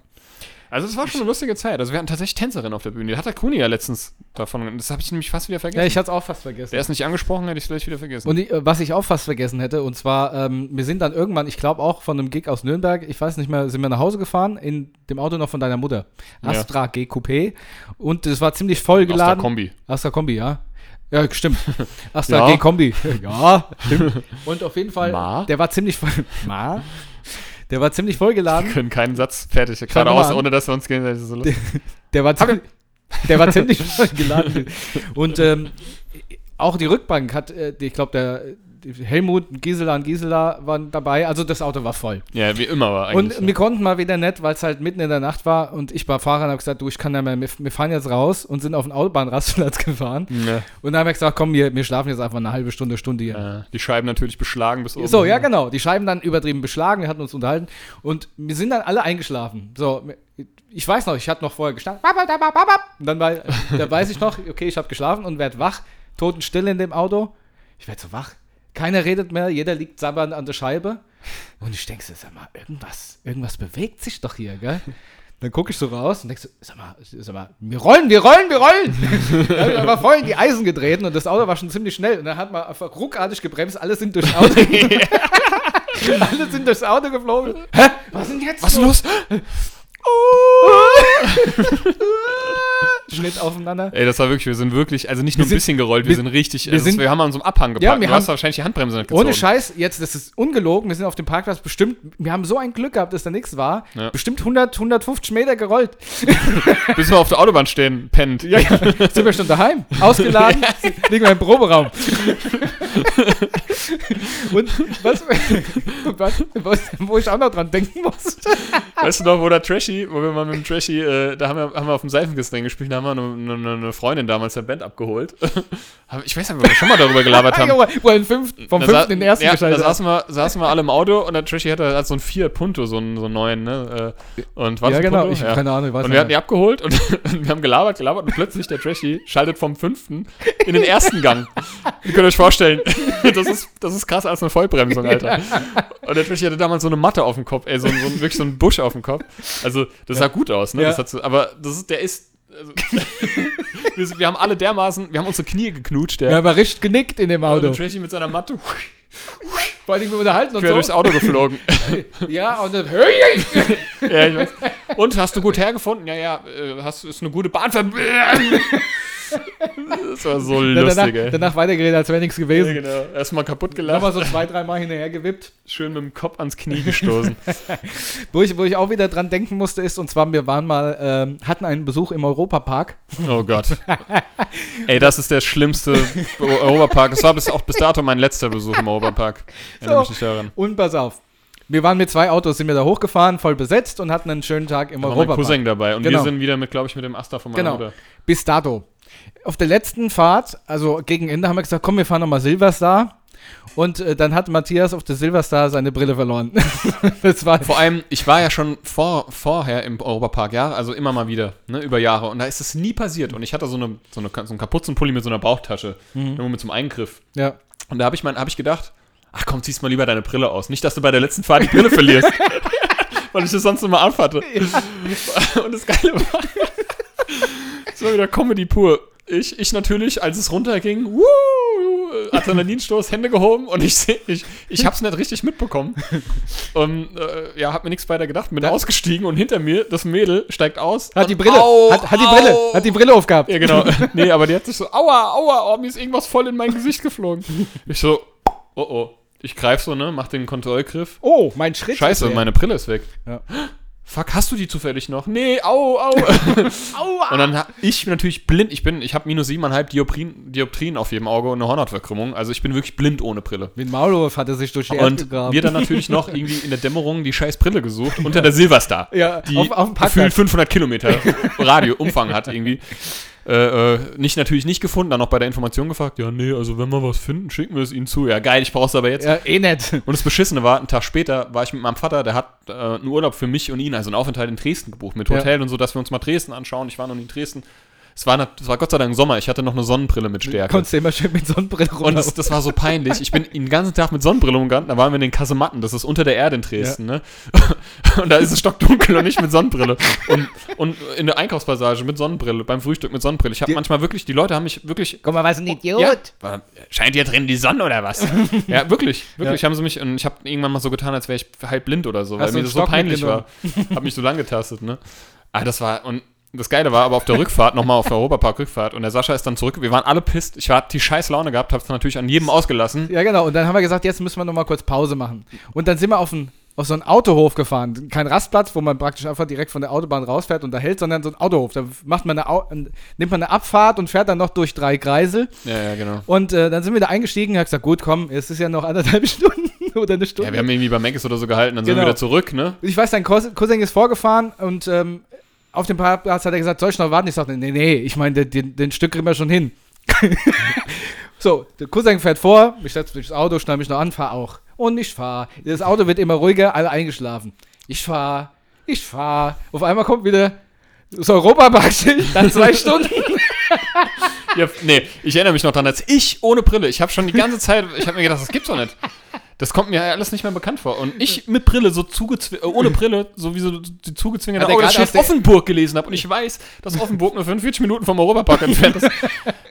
Also es war schon eine lustige Zeit. Also wir hatten tatsächlich Tänzerin auf der Bühne. Die hat der Kuni ja letztens davon. Das habe ich nämlich fast wieder vergessen. ja, ich hatte es auch fast vergessen. der ist nicht angesprochen, hätte ich vielleicht wieder vergessen. Und ich, äh, was ich auch fast vergessen hätte, und zwar, ähm, wir sind dann irgendwann, ich glaube auch von einem Gig aus Nürnberg, ich weiß nicht mehr, sind wir nach Hause gefahren, in dem Auto noch von deiner Mutter. Ja. Astra G Coupé. Und es war ziemlich voll geladen. Kombi. Astra Kombi, ja. Ja, stimmt. Astra Ja. G Kombi. ja, stimmt. Und auf jeden Fall, Ma? der war ziemlich voll. Ma? Der war ziemlich voll geladen. Wir können keinen Satz fertig. Geradeaus, ohne dass wir uns ist so lustig. Der war ziemlich, der war ziemlich voll geladen. Und ähm, auch die Rückbank hat, äh, ich glaube, der Helmut, Gisela und Gisela waren dabei. Also das Auto war voll. Ja, wie immer war eigentlich. Und wir konnten mal wieder nicht, weil es halt mitten in der Nacht war und ich war Fahrer und habe gesagt, du, ich kann ja mehr, wir, fahren jetzt raus und sind auf den Autobahnrastplatz gefahren. ja. Und dann haben wir gesagt, komm, wir, wir schlafen jetzt einfach eine halbe Stunde, Stunde hier. Äh, die Scheiben natürlich beschlagen bis oben. So, ja, genau. Die Scheiben dann übertrieben beschlagen, wir hatten uns unterhalten und wir sind dann alle eingeschlafen. So, ich weiß noch, ich hatte noch vorher gestanden. Und dann war, da weiß ich noch, okay, ich habe geschlafen und werde wach, totenstill in dem Auto. Ich werde so wach. Keiner redet mehr, jeder liegt sabbernd an der Scheibe. Und ich denke so, sag mal, irgendwas, irgendwas bewegt sich doch hier, gell? Dann gucke ich so raus und denke so, sag mal, sag mal, wir rollen, wir rollen, wir rollen. da hab ich aber voll in die Eisen getreten und das Auto war schon ziemlich schnell. Und dann hat man einfach ruckartig gebremst, alle sind durchs Auto. alle sind durchs Auto geflogen. Hä? Was ist denn jetzt? Was ist los? Schnitt aufeinander. Ey, das war wirklich, wir sind wirklich, also nicht nur Wir ein sind- bisschen gerollt, wir, wir- sind richtig, wir also sind- wir haben an so einem Abhang gepackt. Ja, wir du hast haben- wahrscheinlich die Handbremse nicht gezogen. Ohne Scheiß, jetzt, das ist ungelogen, wir sind auf dem Parkplatz bestimmt, wir haben so ein Glück gehabt, dass da nichts war, Ja. bestimmt 100, 150 Meter gerollt. Bis wir auf der Autobahn stehen, pennt. Ja, ja, sind wir schon daheim, ausgeladen, liegen wir im Proberaum. Und was, was, wo ich auch noch dran denken muss. Weißt du noch, wo der Trashy, wo wir mal mit dem Trashy, äh, da haben wir, haben wir auf dem Seifenkissen gespielt, da haben wir eine, eine, eine Freundin damals der Band abgeholt. Ich weiß nicht, ob wir schon mal darüber gelabert haben. Junge, wo fünften, vom Da fünften in den ersten ja, Da geschaltet hat. saßen wir, saßen wir alle im Auto und der Trashy hatte hat so einen Fiat Punto, so einen, so einen neuen, ne? äh, Und war Ja, genau, Punto? ich hab keine Ahnung, ich weiß Und wir hatten die abgeholt und, wir haben gelabert, gelabert und plötzlich der Trashy schaltet vom fünften in den ersten Gang. Ihr könnt euch vorstellen, das ist, das ist krasser als eine Vollbremsung, Alter. Und der Trashy hatte damals so eine Matte auf dem Kopf, ey, so, ein- so ein, wirklich so ein Busch auf dem Kopf. Also, das sah gut aus, ne? Ja. So, aber das ist, der ist. Also, wir, sind- wir haben alle dermaßen, wir haben unsere Knie geknutscht, der, Er war richtig genickt in dem und Auto. der Trashy mit seiner Matte Vor allem, wir unterhalten uns quer durchs so. Auto geflogen. Ja, und dann, ja, ich weiß. Und hast du gut hergefunden? Ja, ja, äh, hast, ist eine gute Bahnverbindung. das war so danach, lustig, ey. danach weitergeredet, als wäre nichts Ja, gewesen. genau. Erstmal kaputt gelacht, Nochmal so zwei, dreimal hinterher gewippt. schön mit dem Kopf ans Knie gestoßen. Wo ich, wo ich auch wieder dran denken musste, ist, und zwar, wir waren mal, ähm, hatten einen Besuch im Europapark. Oh Gott. Ey, das ist der schlimmste Europapark. Das war bis, auch bis dato mein letzter Besuch im Europapark. So. mich nicht daran. Und pass auf. Wir waren mit zwei Autos, sind wir da hochgefahren, voll besetzt und hatten einen schönen Tag im mein Europapark. Cousin dabei. Und Genau. wir sind wieder mit, glaube ich, mit dem Asta von meiner Genau. Mutter. Bis dato. Auf der letzten Fahrt, also gegen Ende, haben wir gesagt, komm, wir fahren nochmal Silverstar. Und äh, dann hat Matthias auf der Silverstar seine Brille verloren. das war Vor allem, ich war ja schon vor, vorher im Europapark, ja, also immer mal wieder, ne, über Jahre. Und da ist es nie passiert. Und ich hatte so, eine, so, eine, so einen Kapuzenpulli mit so einer Bauchtasche, irgendwo mit so einem Eingriff. ja. Und da habe ich, mein- hab ich gedacht, ach komm, ziehst mal lieber deine Brille aus. Nicht, dass du bei der letzten Fahrt die Brille verlierst. Weil ich das sonst immer anfatte. Und das Geile war, es war wieder Comedy pur. Ich, ich natürlich, als es runterging, wuh, Adrenalinstoß, Hände gehoben und ich sehe, ich, ich hab's nicht richtig mitbekommen. Und äh, ja, hab mir nichts weiter gedacht, bin Da- ausgestiegen und hinter mir, das Mädel steigt aus. Hat die Brille, au, hat, hat die au. Brille, hat die Brille aufgehabt. Ja, genau. Nee, aber die hat sich so, aua, aua, oh, mir ist irgendwas voll in mein Gesicht geflogen. Ich so, oh oh. Ich greif so, ne, mach den Kontrollgriff. Oh, mein Schritt. Scheiße, meine Brille ist weg. Ja. Fuck, hast du die zufällig noch? Nee, au, au. Aua. Und dann ich natürlich blind, ich bin, ich habe minus siebeneinhalb Dioptrien, Dioptrien auf jedem Auge und eine Hornhautverkrümmung. Also ich bin wirklich blind ohne Brille. Mit Maulwurf hat er sich durch die Erde Und gegraben. wir dann natürlich noch irgendwie in der Dämmerung die scheiß Brille gesucht unter der Silverstar. Ja, die auf- auf dem gefühlt 500 Kilometer Radioumfang hat irgendwie. Äh, äh, nicht natürlich nicht gefunden, dann noch bei der Information gefragt, ja nee, also wenn wir was finden, schicken wir es ihnen zu. Ja geil, ich brauch's aber jetzt. ja, eh nicht. Und das Beschissene war, einen Tag später war ich mit meinem Vater, der hat äh, einen Urlaub für mich und ihn, also einen Aufenthalt in Dresden gebucht, mit Ja. Hotel und so, dass wir uns mal Dresden anschauen. Ich war noch nie in Dresden. Es war, nat- es war Gott sei Dank Sommer, ich hatte noch eine Sonnenbrille mit Stärke. Konntest du immer schön mit Sonnenbrille rum. Und das, das war so peinlich. Ich bin den ganzen Tag mit Sonnenbrille umgegangen. Da waren wir in den Kasematten. Das ist unter der Erde in Dresden, ne? Und da ist es stockdunkel und nicht mit Sonnenbrille. Und, und in der Einkaufspassage mit Sonnenbrille, beim Frühstück mit Sonnenbrille. Ich habe Die- manchmal wirklich, die Leute haben mich wirklich. Guck mal, was ein Idiot. Ja, war, scheint hier drin die Sonne oder was? ja, wirklich. Wirklich haben sie mich. Und ich habe irgendwann mal so getan, als wäre ich halb blind oder so, weil Hast du mir das so peinlich war. Hab mich so lang getastet, ne? Ah, das war. Und das Geile war aber auf der Rückfahrt, nochmal auf der Europapark-Rückfahrt, und der Sascha ist dann zurück. Wir waren alle pisst. Ich war die scheiß Laune gehabt, hab's natürlich an jedem ausgelassen. Ja, genau. Und dann haben wir gesagt, jetzt müssen wir noch mal kurz Pause machen. Und dann sind wir auf, ein, auf so einen Autohof gefahren. Kein Rastplatz, wo man praktisch einfach direkt von der Autobahn rausfährt und da hält, sondern so ein Autohof. Da macht man eine, Au nimmt man eine Abfahrt und fährt dann noch durch drei Kreisel. Ja, ja, genau. Und äh, dann sind wir da eingestiegen haben gesagt, gut, komm, es ist ja noch anderthalb Stunden oder eine Stunde. Ja, wir haben irgendwie bei Maggis oder so gehalten, dann sind wir Genau. wieder zurück, ne? ich weiß, dein Cousin Cousin ist vorgefahren und ähm, auf dem Parkplatz hat er gesagt, soll ich noch warten? Ich sagte, nee, nee, ich meine, den, den, Stück kriegen wir schon hin. so, der Cousin fährt vor, ich setze mich ins Auto, schneide mich noch an, fahr auch. Und ich fahr. Das Auto wird immer ruhiger, alle eingeschlafen. Ich fahr, ich fahr. Auf einmal kommt wieder das Europapark-Schild, dann zwei Stunden. Ja, nee, ich erinnere mich noch dran, als ich ohne Brille, ich habe schon die ganze Zeit, ich habe mir gedacht, das gibt's doch nicht. Das kommt mir alles nicht mehr bekannt vor. Und ich mit Brille, so zugezw- äh, ohne Brille, sowieso die zugezwingerte Hat er Auge, das gerade Schild aus der- Offenburg gelesen habe. Und ich weiß, dass Offenburg nur 45 Minuten vom Europapark entfernt ist.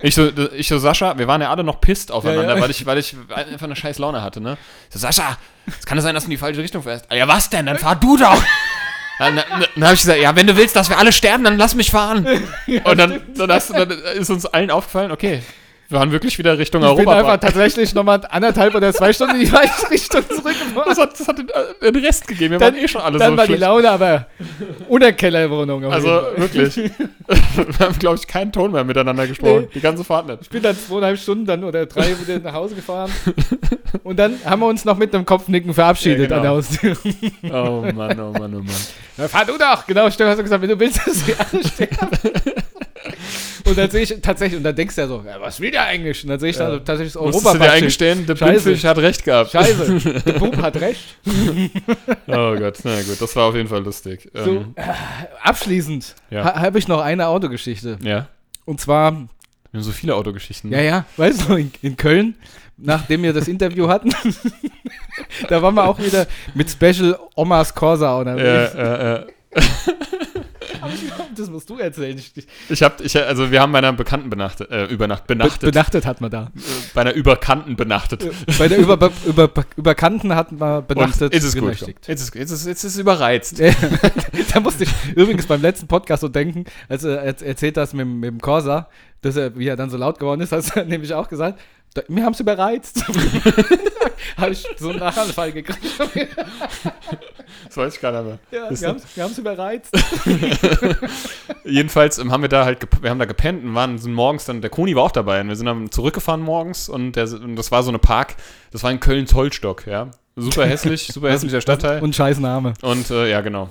Ich so, ich so, Sascha, wir waren ja alle noch pisst aufeinander, Ja, ja. Weil, ich, weil ich einfach eine scheiß Laune hatte, ne? Ich so, Sascha, es kann ja sein, dass du in die falsche Richtung fährst. Ah, Ja, was denn? Dann fahr du doch! Dann, dann, dann habe ich gesagt, ja, wenn du willst, dass wir alle sterben, dann lass mich fahren. Und dann, dann, hast, dann ist uns allen aufgefallen, okay, wir waren wirklich wieder Richtung Ich bin einfach Europa. tatsächlich nochmal anderthalb oder zwei Stunden in die falsche Richtung zurückgefahren. Das hat, das hat den, äh, den Rest gegeben, wir Dann- waren eh schon alle Dann so war die schlecht. Laune aber Kellerwohnung. auf Also wirklich. wir haben, glaube ich, keinen Ton mehr miteinander gesprochen. Nee. Die ganze Fahrt nicht. Ich bin dann zweieinhalb Stunden dann oder drei wieder nach Hause gefahren. Und dann haben wir uns noch mit einem Kopfnicken verabschiedet Ja, genau. an der Haustür. Oh Mann, oh Mann, oh Mann. Ja, fahr du doch! Genau, hast du gesagt, wenn du willst, dass wir alle sterben. und dann sehe ich tatsächlich, und dann denkst du ja so, ja, was will der eigentlich? Und dann sehe ich Ja. dann tatsächlich das Musstest du dir eingestehen, der. Blindfisch hat recht gehabt. Scheiße, der Bub hat recht. Oh Gott, na gut, das war auf jeden Fall lustig. So, Ähm, äh, abschließend Ja. ha habe ich noch eine Autogeschichte. ja, Und zwar, wir haben so viele Autogeschichten. ja, ja, weißt du, in, in Köln, nachdem wir das Interview hatten, da waren wir auch wieder mit Special Omas Corsa unterwegs. Ja, Das musst du erzählen. Ich, ich, Ich hab, ich, also wir haben bei einer Bekannten benachtet, äh, übernacht, benachtet, benachtet hat man da. bei einer Überkannten benachtet. Bei der über, über, Überkannten hat man benachtet. Und ist gut. genächtigt. Jetzt ist, jetzt ist, jetzt ist überreizt. da musste ich übrigens beim letzten Podcast so denken, als er er- erzählt das mit, dem- mit dem Corsa, dass er, wie er dann so laut geworden ist, hat er nämlich auch gesagt, "Da- wir haben es überreizt. Habe ich so einen Nachanfall gekriegt. Das weiß ich gar nicht mehr. Ja, wir haben wir haben's überreizt. Jedenfalls ähm, haben wir da halt, wir haben da gepennt und waren, sind morgens dann, der Koni war auch dabei und wir sind dann zurückgefahren morgens und, der, und das war so eine Park, das war in Köln-Zollstock, ja. super hässlich, super hässlicher Stadtteil. Und scheiß Name. Und äh, ja, genau.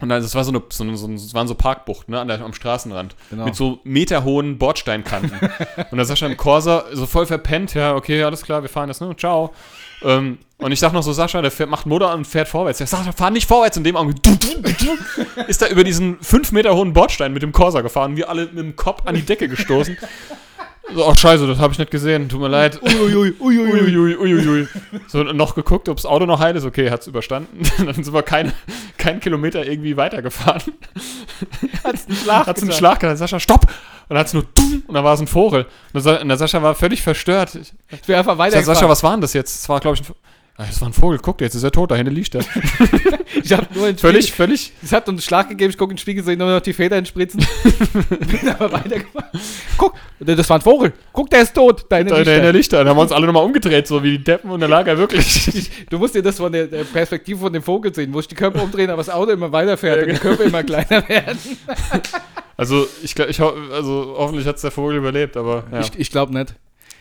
Und dann, das war so eine, so, so, das waren so Parkbuchten, ne, an der, am Straßenrand. Genau. Mit so meterhohen Bordsteinkanten. und da Sascha im Corsa so voll verpennt, ja, okay, alles klar, wir fahren jetzt, ne, ciao. Ähm, und ich sag noch so, Sascha, der fährt, macht Motor an und fährt vorwärts. Der sagt, Sascha, fahr nicht vorwärts. In dem Augenblick ist er über diesen 5 Meter hohen Bordstein mit dem Corsa gefahren. Wir alle mit dem Kopf an die Decke gestoßen. So, oh scheiße, das habe ich nicht gesehen, tut mir leid. Uiuiui, uiuiui. Uiuiui, uiuiui. So, noch geguckt, ob das Auto noch heil ist. Okay, hat's überstanden. Dann sind wir kein, kein Kilometer irgendwie weitergefahren. Hat's einen Schlag Hat's einen getan. Schlag gehabt. Sascha, stopp! Und dann hat's nur dumm, und dann war es ein Vogel. Und der Sascha war völlig verstört. Ich bin einfach weiter. Sascha, was war denn das jetzt? Das war, glaube ich, ein Das war ein Vogel, guck, jetzt ist er tot, da hinten liegt er. Ich hab nur Völlig, Spiegel, völlig. es hat uns einen Schlag gegeben, ich gucke in den Spiegel, sehe nur noch die Federn spritzen. bin aber weitergefahren. Guck, das war ein Vogel. Guck, der ist tot. Deine Da, Lichter. der, der Lichter. Dann haben wir uns alle nochmal umgedreht, so wie die Deppen, und da lag er wirklich. Du musst dir das von der, der Perspektive von dem Vogel sehen, wo sich die Köpfe umdrehen, aber das Auto immer weiterfährt und die Köpfe immer kleiner werden. Also, ich, glaub- ich also hoffentlich hat's der Vogel überlebt, aber ja. Ich, ich glaube nicht.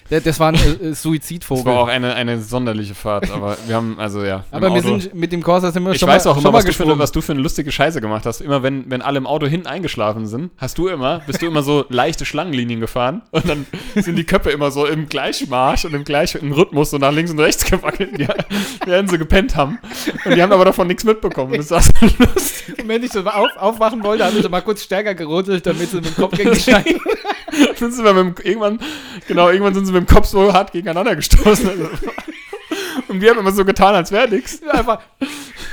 Das war ein äh, äh, Suizidvogel. Das war auch eine, eine sonderliche Fahrt, aber wir haben, also ja. aber wir Auto- sind mit dem Corsa sind wir Ich schon weiß mal, auch schon immer, mal was du, für was du für eine lustige Scheiße gemacht hast. Immer wenn, wenn alle im Auto hinten eingeschlafen sind, hast du immer, bist du immer so leichte Schlangenlinien gefahren und dann sind die Köpfe immer so im Gleichmarsch und im gleichen Rhythmus so nach links und rechts gewackelt, ja, während sie gepennt haben. Und die haben aber davon nichts mitbekommen. Das war so lustig. Und wenn ich so auf, aufwachen wollte, haben sie mal kurz stärker gerüttelt, damit sie mit dem Kopf gegen die Scheibe. Sind mit dem, irgendwann, genau, irgendwann sind sie mit dem Kopf so hart gegeneinander gestoßen. Also, und wir haben immer so getan, als wäre nichts. Einfach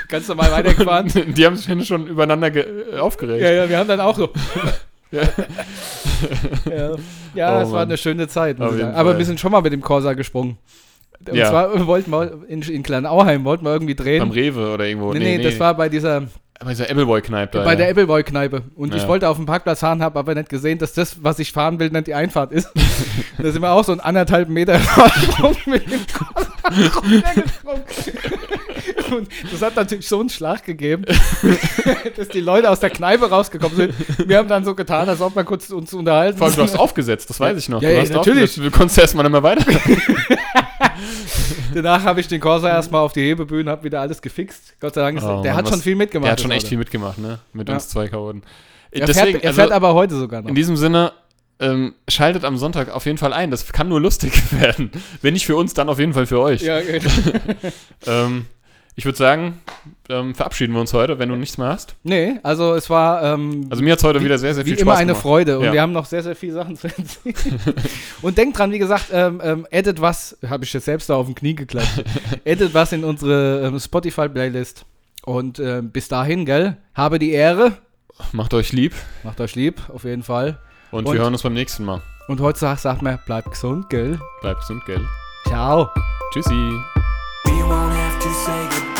ganz normal weitergefahren. Die haben sich schon übereinander äh, aufgeregt. Ja, ja, wir haben dann auch so. Ja. ja, ja Oh, es war eine schöne Zeit. Aber wir sind schon mal mit dem Corsa gesprungen. Und Ja. zwar wollten wir in, in Kleinauheim wollten wir irgendwie drehen. Rewe oder irgendwo. Nee, nee, das war bei dieser bei dieser Appleboy-Kneipe da. bei ja. der Appleboy-Kneipe. Und Ja. ich wollte auf dem Parkplatz fahren, habe aber nicht gesehen, dass das, was ich fahren will, nicht die Einfahrt ist. da sind wir auch so einen anderthalb Meter mit dem. Und das hat natürlich so einen Schlag gegeben, dass die Leute aus der Kneipe rausgekommen sind. Wir haben dann so getan, als ob wir kurz uns unterhalten. Vor allem, du hast aufgesetzt, das weiß ich noch. Ja, du ja, hast natürlich. Du konntest erstmal nicht mehr weiter. Danach habe ich den Corsa erstmal auf die Hebebühne, habe wieder alles gefixt. Gott sei Dank, ist, Oh, der Mann, hat schon viel mitgemacht. Der hat schon echt viel mitgemacht, ne? Mit Ja. uns zwei Chaoten. Er, Deswegen, fährt, er also, fährt aber heute sogar noch. in diesem Sinne, ähm, schaltet am Sonntag auf jeden Fall ein. Das kann nur lustig werden. Wenn nicht für uns, dann auf jeden Fall für euch. Ja, genau. Ähm, ich würde sagen, ähm, verabschieden wir uns heute, wenn du nichts mehr hast. nee, also es war ähm, Also mir hat es heute Wie- wieder sehr, sehr wie viel immer Spaß eine gemacht. Freude und Ja. wir haben noch sehr, sehr viele Sachen zu erzählen. und denkt dran, wie gesagt, ähm, ähm, edit was, habe ich jetzt selbst da auf dem Knie geklatscht, edit was in unsere ähm, Spotify-Playlist. Und ähm, bis dahin, gell, habe die Ehre, Macht euch lieb macht euch lieb, auf jeden Fall. und, Und- wir hören uns beim nächsten Mal. Und heute sagt, sagt mir, bleibt gesund, gell. Bleibt gesund, gell? Ciao. Tschüssi. to say goodbye.